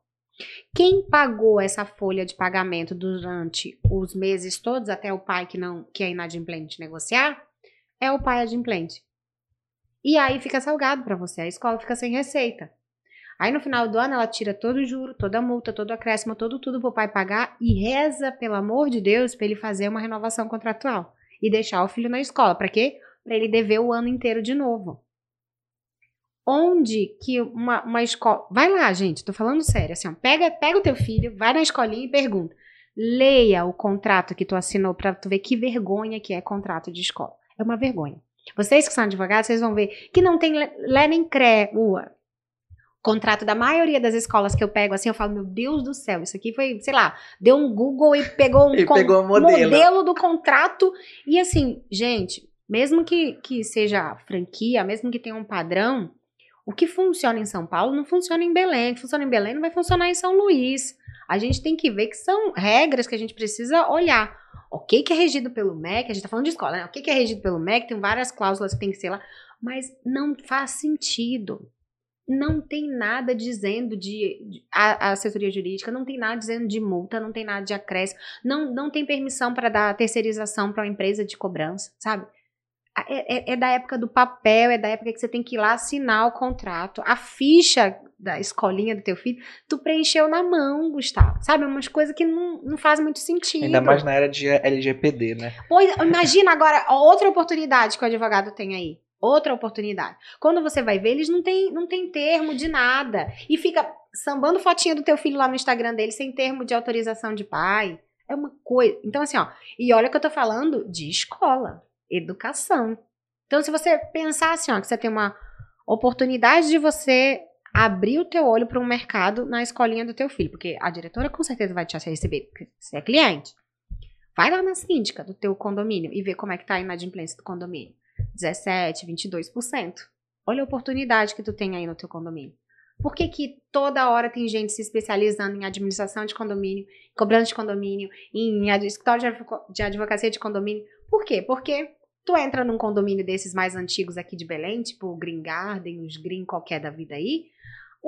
S2: Quem pagou essa folha de pagamento durante os meses todos até o pai que não que é inadimplente negociar é o pai adimplente. E aí fica salgado para você, a escola fica sem receita. Aí no final do ano ela tira todo o juro, toda a multa, todo o acréscimo, todo tudo pro pai pagar e reza, pelo amor de Deus, para ele fazer uma renovação contratual e deixar o filho na escola. Para quê? Para ele dever o ano inteiro de novo. Onde que uma, uma escola. Vai lá, gente, tô falando sério. Assim, ó, pega, pega o teu filho, vai na escolinha e pergunta. Leia o contrato que tu assinou para tu ver que vergonha que é contrato de escola. É uma vergonha. Vocês que são advogados, vocês vão ver que não tem lé nem cré. Contrato da maioria das escolas que eu pego, assim, eu falo, meu Deus do céu, isso aqui foi, sei lá, deu um Google e pegou um
S1: E pegou modelo.
S2: modelo do contrato. E assim, gente, mesmo que, que seja franquia, mesmo que tenha um padrão, o que funciona em São Paulo não funciona em Belém. O que funciona em Belém não vai funcionar em São Luís. A gente tem que ver que são regras que a gente precisa olhar. O que, que é regido pelo MEC? A gente tá falando de escola, né? O que, que é regido pelo MEC? Tem várias cláusulas que tem que ser lá. Mas não faz sentido não tem nada dizendo de, de a, a, assessoria jurídica, não tem nada dizendo de multa, não tem nada de acréscimo, não, não tem permissão para dar terceirização para uma empresa de cobrança, sabe? É, é, é, da época do papel, é da época que você tem que ir lá assinar o contrato. A ficha da escolinha do teu filho, tu preencheu na mão, Gustavo. Sabe? Umas coisas que não, não faz muito sentido.
S1: Ainda mais na era de LGPD, né?
S2: Pois, imagina agora outra oportunidade que o advogado tem aí Outra oportunidade. Quando você vai ver, eles não têm não tem termo de nada. E fica sambando fotinha do teu filho lá no Instagram dele sem termo de autorização de pai. É uma coisa. Então, assim, ó. E olha que eu tô falando de escola, educação. Então, se você pensar assim, ó, que você tem uma oportunidade de você abrir o teu olho para um mercado na escolinha do teu filho, porque a diretora com certeza vai te receber, porque você é cliente. Vai lá na síndica do teu condomínio e vê como é que tá a inadimplência do condomínio. 17, 22%. Olha a oportunidade que tu tem aí no teu condomínio. Por que, que toda hora tem gente se especializando em administração de condomínio, cobrança de condomínio, em escritório de advocacia de condomínio? Por quê? Porque tu entra num condomínio desses mais antigos aqui de Belém, tipo o Green Garden, os Green qualquer da vida aí,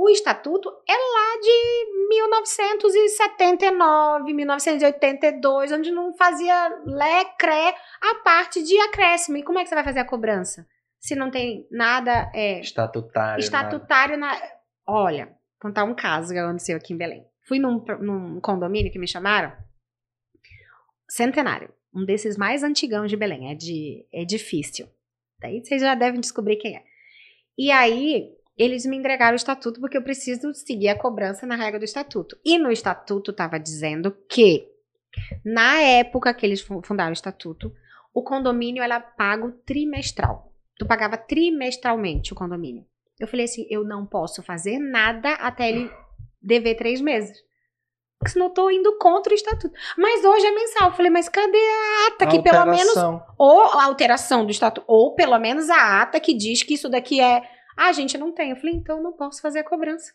S2: o estatuto é lá de 1979, 1982, onde não fazia lecré a parte de acréscimo. E como é que você vai fazer a cobrança? Se não tem nada é,
S1: estatutário.
S2: Estatutário nada. na. Olha, vou contar um caso que aconteceu aqui em Belém. Fui num, num condomínio que me chamaram. Centenário. Um desses mais antigão de Belém. É de é difícil. Daí vocês já devem descobrir quem é. E aí, eles me entregaram o estatuto porque eu preciso seguir a cobrança na regra do estatuto. E no estatuto estava dizendo que, na época que eles fundaram o estatuto, o condomínio era pago trimestral. Tu pagava trimestralmente o condomínio. Eu falei assim: eu não posso fazer nada até ele dever três meses. Porque senão eu tô indo contra o estatuto. Mas hoje é mensal. Eu falei, mas cadê a ata que pelo menos. Ou a alteração do estatuto, ou pelo menos a ata que diz que isso daqui é ah, gente, não tem. Eu falei, então não posso fazer a cobrança.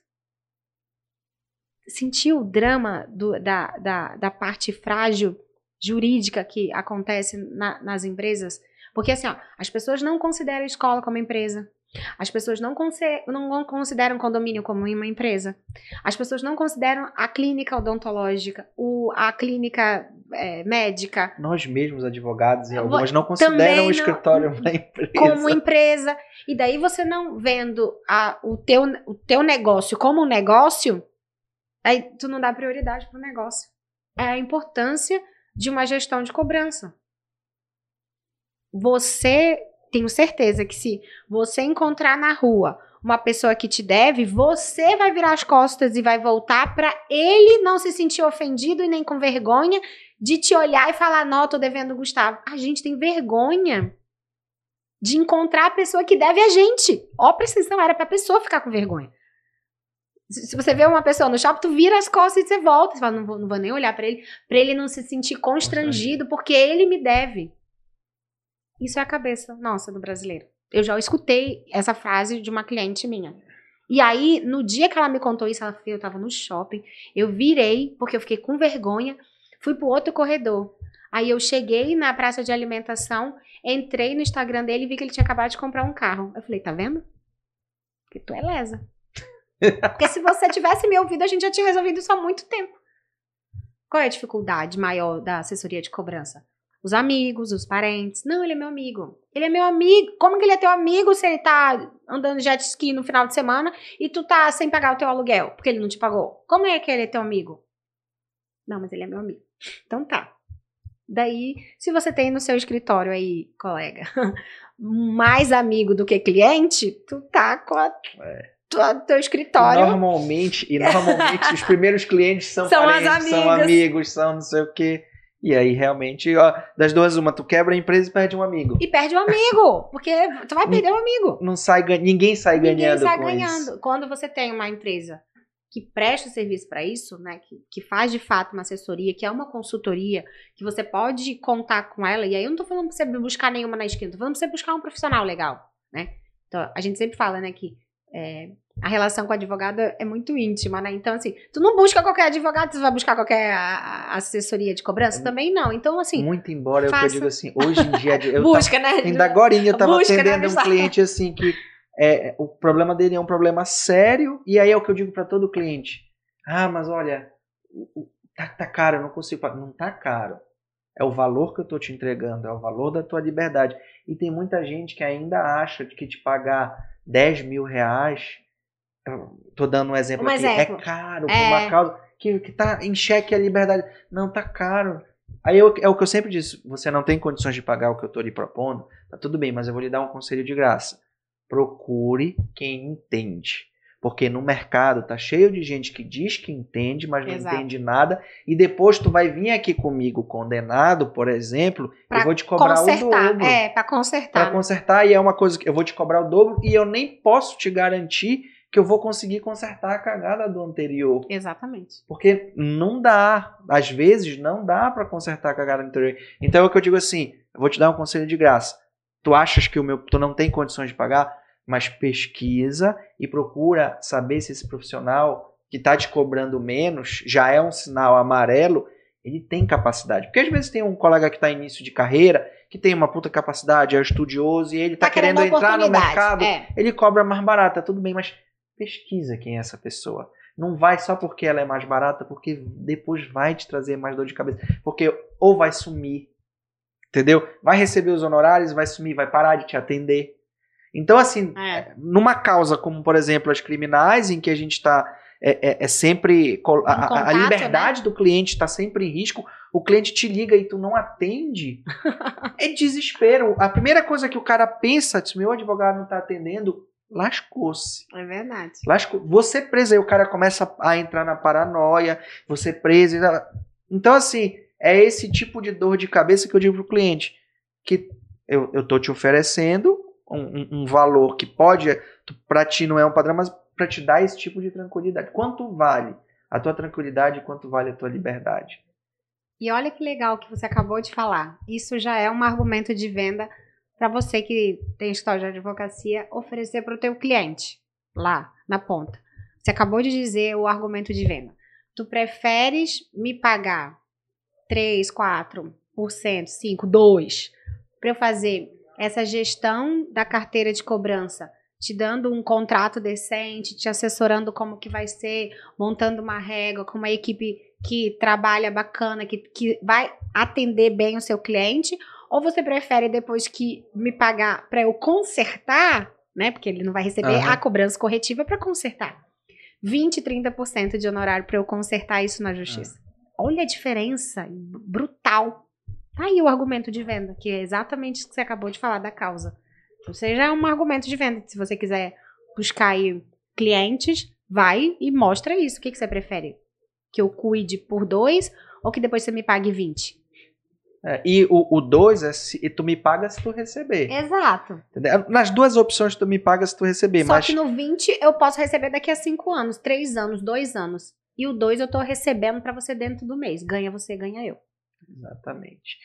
S2: Sentiu o drama do, da, da, da parte frágil jurídica que acontece na, nas empresas? Porque assim, ó, as pessoas não consideram a escola como empresa. As pessoas não, não consideram condomínio como uma empresa. As pessoas não consideram a clínica odontológica, o, a clínica é, médica.
S1: Nós mesmos, advogados e algumas, não consideram o escritório uma empresa.
S2: Como empresa. E daí você não vendo a, o, teu, o teu negócio como um negócio, aí tu não dá prioridade para o negócio. É a importância de uma gestão de cobrança. Você tenho certeza que se você encontrar na rua uma pessoa que te deve, você vai virar as costas e vai voltar para ele não se sentir ofendido e nem com vergonha de te olhar e falar: "Não, tô devendo Gustavo". A gente tem vergonha de encontrar a pessoa que deve a gente. Ó, precisão era para a pessoa ficar com vergonha. Se você vê uma pessoa no shopping, tu vira as costas e você volta. Você fala, não vou, não vou nem olhar para ele, para ele não se sentir constrangido, porque ele me deve. Isso é a cabeça nossa do brasileiro. Eu já escutei essa frase de uma cliente minha. E aí, no dia que ela me contou isso, ela, eu tava no shopping, eu virei, porque eu fiquei com vergonha, fui pro outro corredor. Aí eu cheguei na praça de alimentação, entrei no Instagram dele e vi que ele tinha acabado de comprar um carro. Eu falei, tá vendo? Que tu é lesa. Porque se você tivesse me ouvido, a gente já tinha resolvido isso há muito tempo. Qual é a dificuldade maior da assessoria de cobrança? Os amigos, os parentes. Não, ele é meu amigo. Ele é meu amigo. Como que ele é teu amigo se ele tá andando jet ski no final de semana e tu tá sem pagar o teu aluguel? Porque ele não te pagou. Como é que ele é teu amigo? Não, mas ele é meu amigo. Então tá. Daí, se você tem no seu escritório aí, colega, mais amigo do que cliente, tu tá com a, é. tua, teu escritório.
S1: E normalmente, e normalmente os primeiros clientes são, são parentes, são amigos, são não sei o quê. E aí, realmente, ó, das duas, uma, tu quebra a empresa e perde um amigo.
S2: E perde um amigo, porque tu vai perder um amigo.
S1: Não sai, ninguém sai
S2: ninguém
S1: ganhando.
S2: Ninguém sai ganhando.
S1: Isso.
S2: Quando você tem uma empresa que presta serviço para isso, né, que, que faz de fato uma assessoria, que é uma consultoria, que você pode contar com ela, e aí eu não tô falando pra você buscar nenhuma na esquina, tô falando pra você buscar um profissional legal, né? Então, a gente sempre fala, né, que é, a relação com o advogado é muito íntima, né? Então, assim, tu não busca qualquer advogado, tu vai buscar qualquer assessoria de cobrança? É, Também não. Então, assim.
S1: Muito embora, faça... eu digo assim, hoje em dia. Eu
S2: busca,
S1: tava,
S2: né?
S1: Ainda agora eu tava busca, atendendo né? um cliente assim que é, o problema dele é um problema sério, e aí é o que eu digo para todo cliente. Ah, mas olha, tá, tá caro, eu não consigo. Não tá caro. É o valor que eu tô te entregando, é o valor da tua liberdade. E tem muita gente que ainda acha que te pagar 10 mil reais Tô dando um exemplo
S2: um
S1: aqui.
S2: Exemplo.
S1: É caro, é... por uma causa que, que tá em xeque a liberdade. Não, tá caro. Aí eu, é o que eu sempre disse: você não tem condições de pagar o que eu tô lhe propondo, tá tudo bem, mas eu vou lhe dar um conselho de graça. Procure quem entende. Porque no mercado tá cheio de gente que diz que entende, mas não
S2: Exato.
S1: entende nada. E depois tu vai vir aqui comigo condenado, por exemplo,
S2: pra
S1: eu vou te cobrar
S2: consertar.
S1: o dobro.
S2: É, para consertar.
S1: Para consertar, e é uma coisa que eu vou te cobrar o dobro e eu nem posso te garantir que eu vou conseguir consertar a cagada do anterior.
S2: Exatamente.
S1: Porque não dá, às vezes não dá para consertar a cagada do anterior. Então é o que eu digo assim, eu vou te dar um conselho de graça. Tu achas que o meu tu não tem condições de pagar, mas pesquisa e procura saber se esse profissional que está te cobrando menos já é um sinal amarelo, ele tem capacidade. Porque às vezes tem um colega que está em início de carreira, que tem uma puta capacidade, é estudioso e ele está
S2: Tá
S1: querendo
S2: querendo
S1: entrar no mercado,
S2: é.
S1: ele cobra mais barata, tudo bem, mas pesquisa quem é essa pessoa. Não vai só porque ela é mais barata, porque depois vai te trazer mais dor de cabeça. Porque ou vai sumir, entendeu? Vai receber os honorários, vai sumir, vai parar de te atender. Então, assim,
S2: É.
S1: numa causa como, por exemplo, as criminais, em que a gente está. É, é- é sempre. A, a- a
S2: contato, né?
S1: liberdade do cliente está sempre em risco. O cliente te liga e tu não atende. é desespero. A primeira coisa que o cara pensa, se meu advogado não está atendendo, lascou-se.
S2: É verdade.
S1: Lascou. Você preso, aí o cara começa a entrar na paranoia, você preso. Então, assim, é esse tipo de dor de cabeça que eu digo pro cliente. Que eu, eu tô te oferecendo um, um- valor que pode, para ti não é um padrão, mas para te dar esse tipo de tranquilidade. Quanto vale a tua tranquilidade e quanto vale a tua liberdade?
S2: E olha que legal que você acabou de falar. Isso já é um argumento de venda para você que tem história de advocacia oferecer para o teu cliente lá na ponta. Você acabou de dizer o argumento de venda. Tu preferes me pagar 3, 4%, 5, 2 para eu fazer essa gestão da carteira de cobrança, te dando um contrato decente, te assessorando como que vai ser, montando uma régua com uma equipe que trabalha bacana, que, que vai atender bem o seu cliente, ou você prefere depois que me pagar para eu consertar, né? Porque ele não vai receber
S1: Aham.
S2: a cobrança corretiva para consertar. 20, 30% de honorário para eu consertar isso na justiça. Olha a diferença brutal. Tá aí o argumento de venda, que é exatamente isso que você acabou de falar da causa. Ou seja, é um argumento de venda. Se você quiser buscar aí clientes, vai e mostra isso. O que, que você prefere? Que eu cuide por dois ou que depois você me pague 20?
S1: É, e o 2 é se e tu me paga se tu receber.
S2: Exato.
S1: Entendeu? Nas duas opções tu me paga se tu receber,
S2: Só
S1: mas
S2: que no 20 eu posso receber daqui a 5 anos, 3 anos, 2 anos. E o 2 eu tô recebendo pra você dentro do mês. Ganha você, ganha eu.
S1: Exatamente.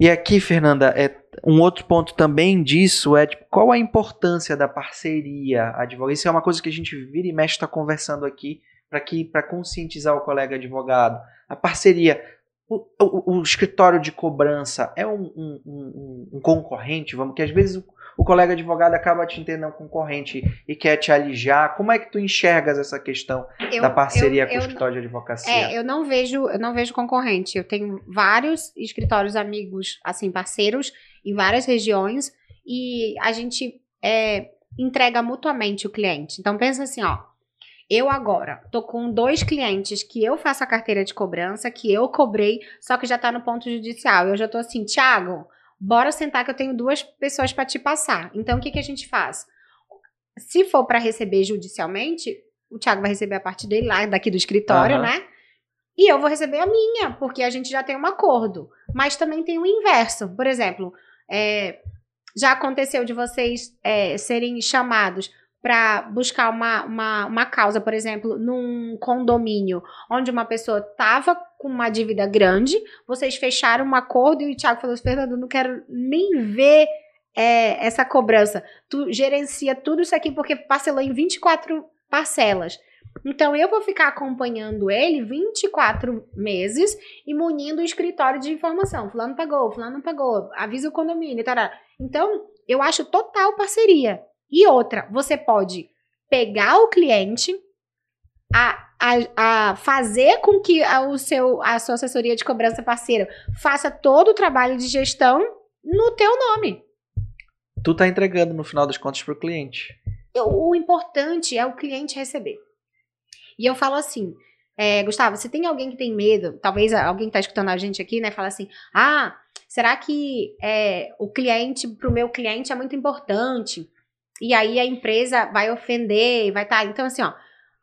S1: E aqui, Fernanda, é um outro ponto também disso é tipo, qual a importância da parceria advogada. Isso é uma coisa que a gente vira e mexe está conversando aqui para que para conscientizar o colega advogado. A parceria, o, o, o escritório de cobrança é um, um, um, um, concorrente, vamos que às vezes o, colega advogado acaba te entendendo concorrente e quer te alijar. Como é que tu enxergas essa questão eu, da parceria eu, com o escritório de advocacia?
S2: É, eu não vejo, eu não vejo concorrente. Eu tenho vários escritórios amigos, assim, parceiros em várias regiões e a gente é, entrega mutuamente o cliente. Então pensa assim, ó, eu agora tô com dois clientes que eu faço a carteira de cobrança, que eu cobrei, só que já tá no ponto judicial. Eu já tô assim, Thiago, bora sentar que eu tenho duas pessoas para te passar. Então o que que a gente faz? Se for para receber judicialmente, o Thiago vai receber a parte dele lá daqui do escritório, uhum. né? E eu vou receber a minha, porque a gente já tem um acordo. Mas também tem o inverso. Por exemplo, é, já aconteceu de vocês é, serem chamados para buscar uma, uma, uma causa, por exemplo, num condomínio onde uma pessoa estava com uma dívida grande, vocês fecharam um acordo e o Thiago falou: Fernando, não quero nem ver é, essa cobrança. Tu gerencia tudo isso aqui porque parcelou em 24 parcelas. Então eu vou ficar acompanhando ele 24 meses e munindo o escritório de informação. Fulano pagou, fulano não pagou, avisa o condomínio, tará. Então, eu acho total parceria. E outra, você pode pegar o cliente, a, a, a fazer com que a, o seu, a sua assessoria de cobrança parceira faça todo o trabalho de gestão no teu nome.
S1: Tu tá entregando no final das contas para o cliente.
S2: O importante é o cliente receber. E eu falo assim, é, Gustavo, se tem alguém que tem medo, talvez alguém que tá escutando a gente aqui, né, fala assim, ah, será que é, o cliente, para o meu cliente é muito importante? E aí a empresa vai ofender, vai estar. Tá, então, assim, ó,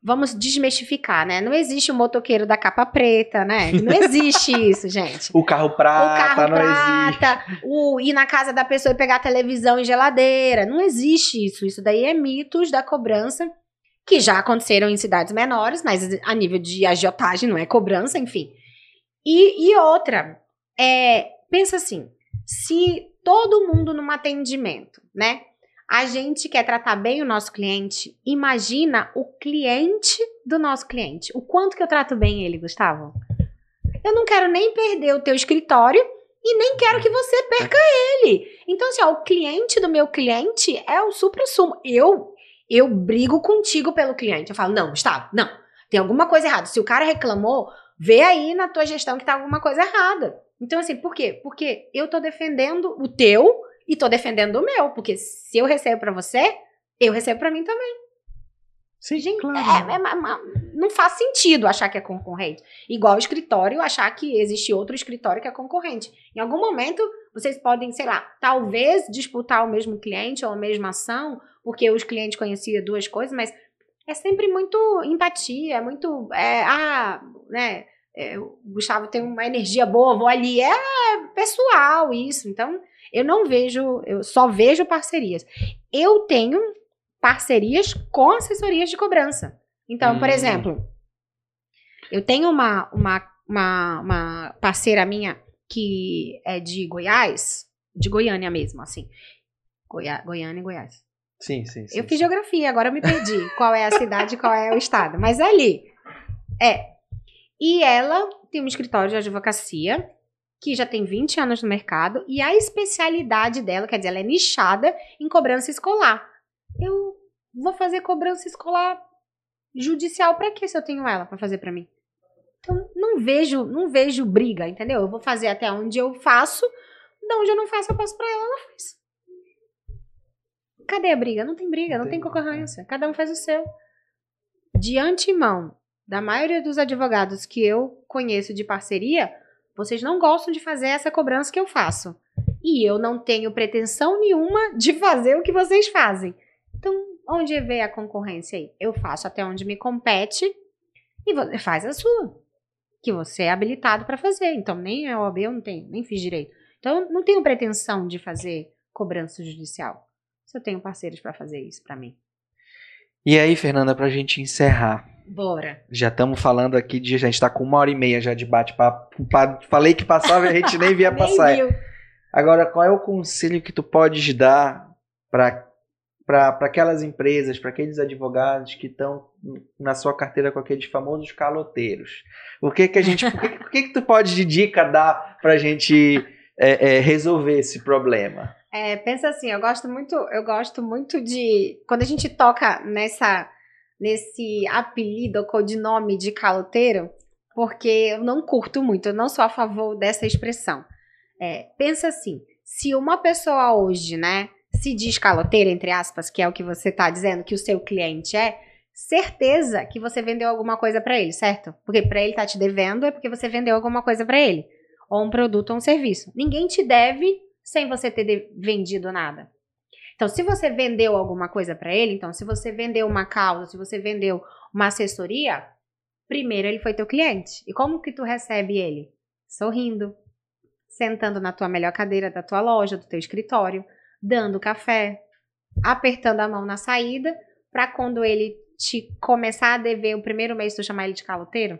S2: vamos desmistificar, né? Não existe o motoqueiro da capa preta, né? Não existe isso, gente.
S1: o carro prata, o carro
S2: não prata, existe. O ir na casa da pessoa e pegar televisão e geladeira. Não existe isso. Isso daí é mitos da cobrança que já aconteceram em cidades menores, mas a nível de agiotagem não é cobrança, enfim. E, e outra, é, pensa assim, se todo mundo num atendimento, né? A gente quer tratar bem o nosso cliente. Imagina o cliente do nosso cliente. O quanto que eu trato bem ele, Gustavo? Eu não quero nem perder o teu escritório e nem quero que você perca ele. Então, assim, ó, o cliente do meu cliente é o supra-sumo. Eu, eu brigo contigo pelo cliente. Eu falo, não, Gustavo, não. Tem alguma coisa errada. Se o cara reclamou, vê aí na tua gestão que tá alguma coisa errada. Então, assim, por quê? Porque eu tô defendendo o teu e tô defendendo o meu, porque se eu recebo para você, eu recebo para mim também.
S1: Sim, Gente, claro.
S2: É, é, é, não faz sentido achar que é concorrente. Igual o escritório achar que existe outro escritório que é concorrente. Em algum momento, vocês podem, sei lá, talvez disputar o mesmo cliente ou a mesma ação, porque os clientes conheciam duas coisas, mas é sempre muito empatia, é muito. É, ah, né? É, o Gustavo tem uma energia boa, vou ali. É pessoal isso. Então, eu não vejo, eu só vejo parcerias. Eu tenho parcerias com assessorias de cobrança. Então, hum. por exemplo, eu tenho uma, uma, uma, uma parceira minha que é de Goiás, de Goiânia mesmo, assim. Goiá, Goiânia e Goiás.
S1: Sim, sim, sim.
S2: Eu fiz geografia, agora eu me perdi. qual é a cidade e qual é o estado. Mas é ali. É. E ela tem um escritório de advocacia que já tem 20 anos no mercado e a especialidade dela, quer dizer, ela é nichada em cobrança escolar. Eu vou fazer cobrança escolar judicial para que se eu tenho ela para fazer para mim? Então, não vejo, não vejo briga, entendeu? Eu vou fazer até onde eu faço, de onde eu não faço, eu passo para ela, ela faz. Cadê a briga? Não tem briga, não, não tem concorrência. Cada um faz o seu. De antemão, da maioria dos advogados que eu conheço de parceria, vocês não gostam de fazer essa cobrança que eu faço. E eu não tenho pretensão nenhuma de fazer o que vocês fazem. Então, onde vê a concorrência aí? Eu faço até onde me compete e você faz a sua. Que você é habilitado para fazer. Então, nem a OAB eu não tenho, nem fiz direito. Então, não tenho pretensão de fazer cobrança judicial. Se eu tenho parceiros para fazer isso para mim.
S1: E aí, Fernanda, para a gente encerrar,
S2: Bora.
S1: Já estamos falando aqui de. A gente está com uma hora e meia já de bate-papo. Falei que passava e a gente nem via
S2: nem
S1: passar.
S2: Viu.
S1: Agora, qual é o conselho que tu podes dar para aquelas empresas, para aqueles advogados que estão na sua carteira com aqueles famosos caloteiros? O que que a gente, o que, o que, que tu pode de dica dar para a gente é, é, resolver esse problema?
S2: É, pensa assim, eu gosto muito, eu gosto muito de quando a gente toca nessa nesse apelido ou codinome de caloteiro, porque eu não curto muito, eu não sou a favor dessa expressão. É, pensa assim, se uma pessoa hoje, né, se diz caloteira, entre aspas, que é o que você está dizendo que o seu cliente é, certeza que você vendeu alguma coisa para ele, certo? Porque para ele tá te devendo é porque você vendeu alguma coisa para ele, ou um produto ou um serviço. Ninguém te deve sem você ter vendido nada. Então, se você vendeu alguma coisa para ele, então, se você vendeu uma causa, se você vendeu uma assessoria, primeiro ele foi teu cliente. E como que tu recebe ele? Sorrindo, sentando na tua melhor cadeira da tua loja, do teu escritório, dando café, apertando a mão na saída, para quando ele te começar a dever o primeiro mês tu chamar ele de caloteiro,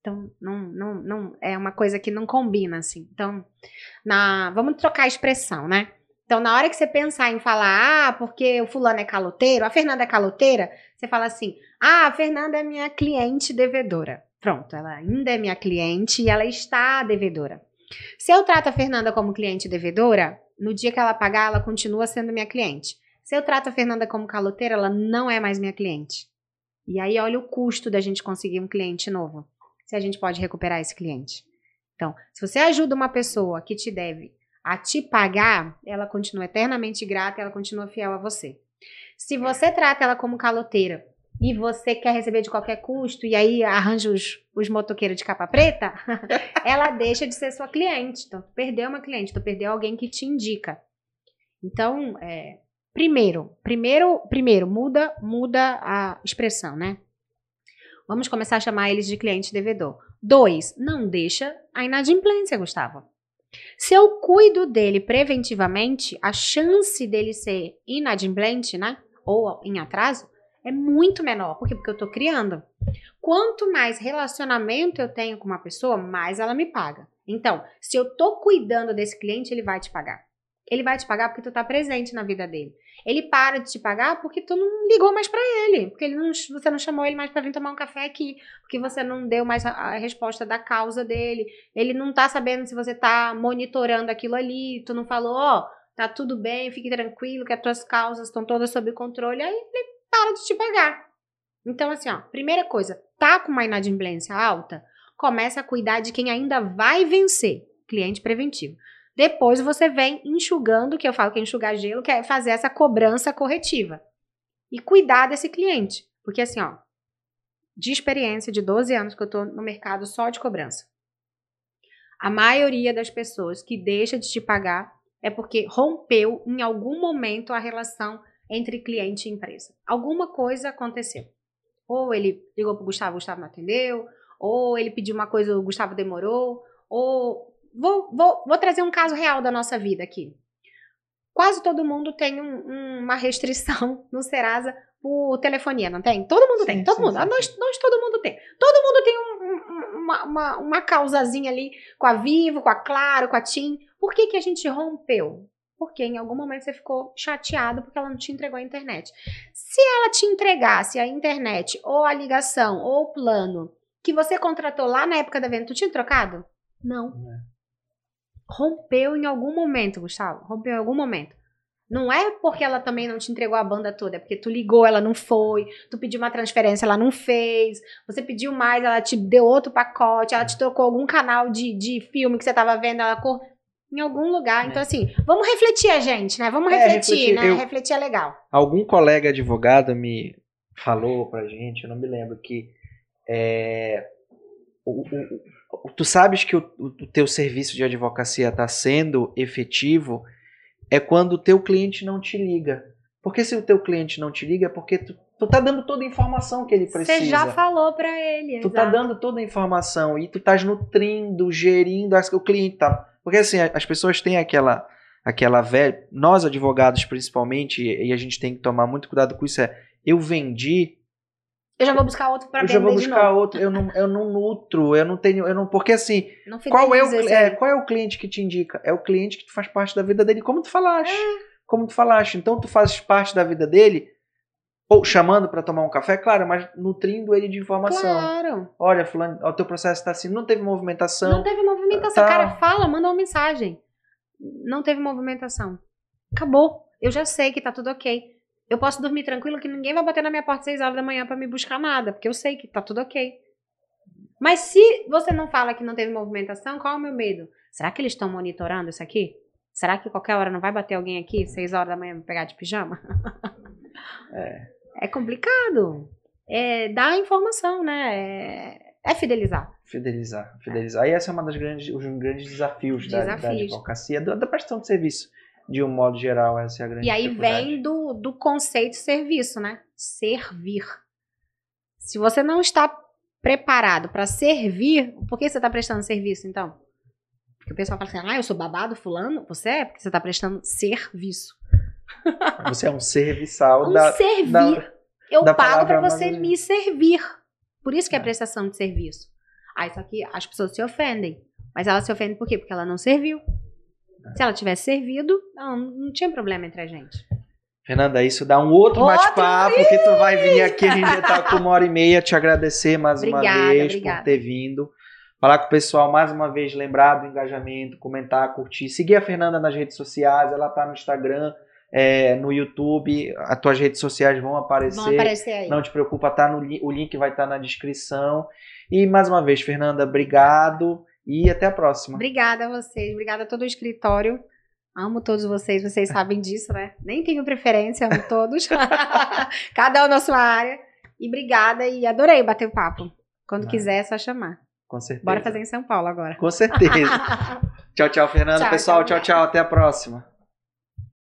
S2: então, não, não, não é uma coisa que não combina, assim. Então, na, vamos trocar a expressão, né? Então, na hora que você pensar em falar, ah, porque o fulano é caloteiro, a Fernanda é caloteira, você fala assim, ah, a Fernanda é minha cliente devedora. Pronto, ela ainda é minha cliente e ela está devedora. Se eu trato a Fernanda como cliente devedora, no dia que ela pagar, ela continua sendo minha cliente. Se eu trato a Fernanda como caloteira, ela não é mais minha cliente. E aí, olha o custo da gente conseguir um cliente novo se a gente pode recuperar esse cliente. Então, se você ajuda uma pessoa que te deve a te pagar, ela continua eternamente grata, ela continua fiel a você. Se você trata ela como caloteira e você quer receber de qualquer custo e aí arranja os, os motoqueiros de capa preta, ela deixa de ser sua cliente. Então, tu perdeu uma cliente, tu perdeu alguém que te indica. Então, é, primeiro, primeiro, primeiro muda, muda a expressão, né? Vamos começar a chamar eles de cliente devedor. Dois, não deixa a inadimplência, Gustavo. Se eu cuido dele preventivamente, a chance dele ser inadimplente, né? Ou em atraso, é muito menor. Por quê? Porque eu estou criando. Quanto mais relacionamento eu tenho com uma pessoa, mais ela me paga. Então, se eu estou cuidando desse cliente, ele vai te pagar. Ele vai te pagar porque tu tá presente na vida dele. Ele para de te pagar porque tu não ligou mais para ele, porque ele não, você não chamou ele mais para vir tomar um café aqui, porque você não deu mais a, a, resposta da causa dele. Ele não tá sabendo se você tá monitorando aquilo ali, tu não falou, ó, oh, tá tudo bem, fique tranquilo que as tuas causas estão todas sob controle, aí ele para de te pagar. Então assim, ó, primeira coisa, tá com uma inadimplência alta, começa a cuidar de quem ainda vai vencer, cliente preventivo. Depois você vem enxugando, que eu falo que é enxugar gelo, que é fazer essa cobrança corretiva. E cuidar desse cliente. Porque assim, ó, de experiência de 12 anos que eu tô no mercado só de cobrança. A maioria das pessoas que deixa de te pagar é porque rompeu em algum momento a relação entre cliente e empresa. Alguma coisa aconteceu. Ou ele ligou pro Gustavo, o Gustavo não atendeu, ou ele pediu uma coisa, o Gustavo demorou, ou Vou, vou, vou trazer um caso real da nossa vida aqui. Quase todo mundo tem um, uma restrição no Serasa por telefonia, não tem? Todo mundo sim, tem, todo sim, mundo. Sim, nós, nós todo mundo tem. Todo mundo tem um, uma, uma, uma causazinha ali com a Vivo, com a Claro, com a TIM. Por que, que a gente rompeu? Porque em algum momento você ficou chateado porque ela não te entregou a internet. Se ela te entregasse a internet, ou a ligação, ou o plano que você contratou lá na época da venda, tu tinha trocado? Não. não é rompeu em algum momento, Gustavo. Rompeu em algum momento. Não é porque ela também não te entregou a banda toda, é porque tu ligou, ela não foi, tu pediu uma transferência, ela não fez, você pediu mais, ela te deu outro pacote, ela te trocou algum canal de, de filme que você tava vendo, ela cor... em algum lugar. É. Então, assim, vamos refletir a gente, né? Vamos é, refletir, refletir, né? Eu, refletir é legal.
S1: Algum colega advogado me falou pra gente, eu não me lembro, que é, o, o, tu sabes que o, o teu serviço de advocacia está sendo efetivo é quando o teu cliente não te liga. Porque se o teu cliente não te liga é porque tu, tu tá dando toda a informação que ele precisa.
S2: Você já falou para ele.
S1: Tu tá exato. tá dando toda a informação e tu estás nutrindo, gerindo o cliente tá. Porque assim, as pessoas têm aquela aquela velha, nós advogados principalmente, e a gente tem que tomar muito cuidado com isso é, eu vendi
S2: Eu já vou buscar outro pra
S1: eu já vou buscar outro. Eu não, eu não nutro, eu não tenho. Eu não, porque assim,
S2: Não
S1: qual é, o, é, qual é o cliente que te indica? É o cliente que tu faz parte da vida dele, como tu falaste. Como tu falaste. Então tu fazes parte da vida dele, ou chamando pra tomar um café, claro, mas nutrindo ele de informação.
S2: Claro.
S1: Olha, fulano, o teu processo tá assim, não teve movimentação.
S2: Não teve movimentação.
S1: Tá.
S2: Cara, fala, manda uma mensagem. Não teve movimentação. Acabou. Eu já sei que tá tudo ok. Eu posso dormir tranquilo que ninguém vai bater na minha porta às 6 horas da manhã pra me buscar nada, porque eu sei que tá tudo ok. Mas se você não fala que não teve movimentação, qual é o meu medo? Será que eles estão monitorando isso aqui? Será que qualquer hora não vai bater alguém aqui, 6 horas da manhã, me pegar de pijama?
S1: É.
S2: É complicado. É dar informação, né? É, é fidelizar.
S1: Fidelizar, fidelizar. E esse é uma das grandes, os grandes desafios, Da, da
S2: Desafios.
S1: advocacia, da, da prestação de serviço, de um modo geral, essa é a grande
S2: E aí vem do, do conceito serviço, né? Servir. Se você não está preparado para servir, por que você está prestando serviço, então? Porque o pessoal fala assim, ah, eu sou babado fulano. Você é porque você está prestando serviço.
S1: Você é um serviçal
S2: Um
S1: da,
S2: servir.
S1: da-
S2: eu
S1: da
S2: pago para você me servir. Por isso que é
S1: É.
S2: prestação de serviço. Aí só que as pessoas se ofendem. Mas elas se ofendem por quê? Porque ela não serviu. Se ela tivesse servido, não, não tinha problema entre a gente.
S1: Fernanda, isso dá um outro
S2: Outro
S1: bate-papo que tu vai vir aqui, a gente já tá com uma hora e meia, te agradecer mais uma
S2: Obrigada,
S1: vez
S2: obrigada.
S1: por ter vindo. Falar com o pessoal mais uma vez, lembrar do engajamento, comentar, curtir. Seguir a Fernanda nas redes sociais, ela tá no Instagram, é, no YouTube, as tuas redes sociais vão aparecer.
S2: Vão aparecer aí.
S1: Não te preocupa, tá no, o link vai estar na descrição. E mais uma vez, Fernanda, obrigado e até a próxima.
S2: Obrigada a vocês, obrigada a todo o escritório. Amo todos vocês, vocês sabem disso, né? Nem tenho preferência, amo todos. Cada um na sua área. E obrigada e adorei bater o papo. Quando
S1: Ah.
S2: quiser, é só chamar.
S1: Com certeza.
S2: Bora fazer em São Paulo agora.
S1: Com certeza. tchau, tchau, Fernanda.
S2: Tchau,
S1: Pessoal,
S2: tchau,
S1: tchau, tchau. Até a próxima.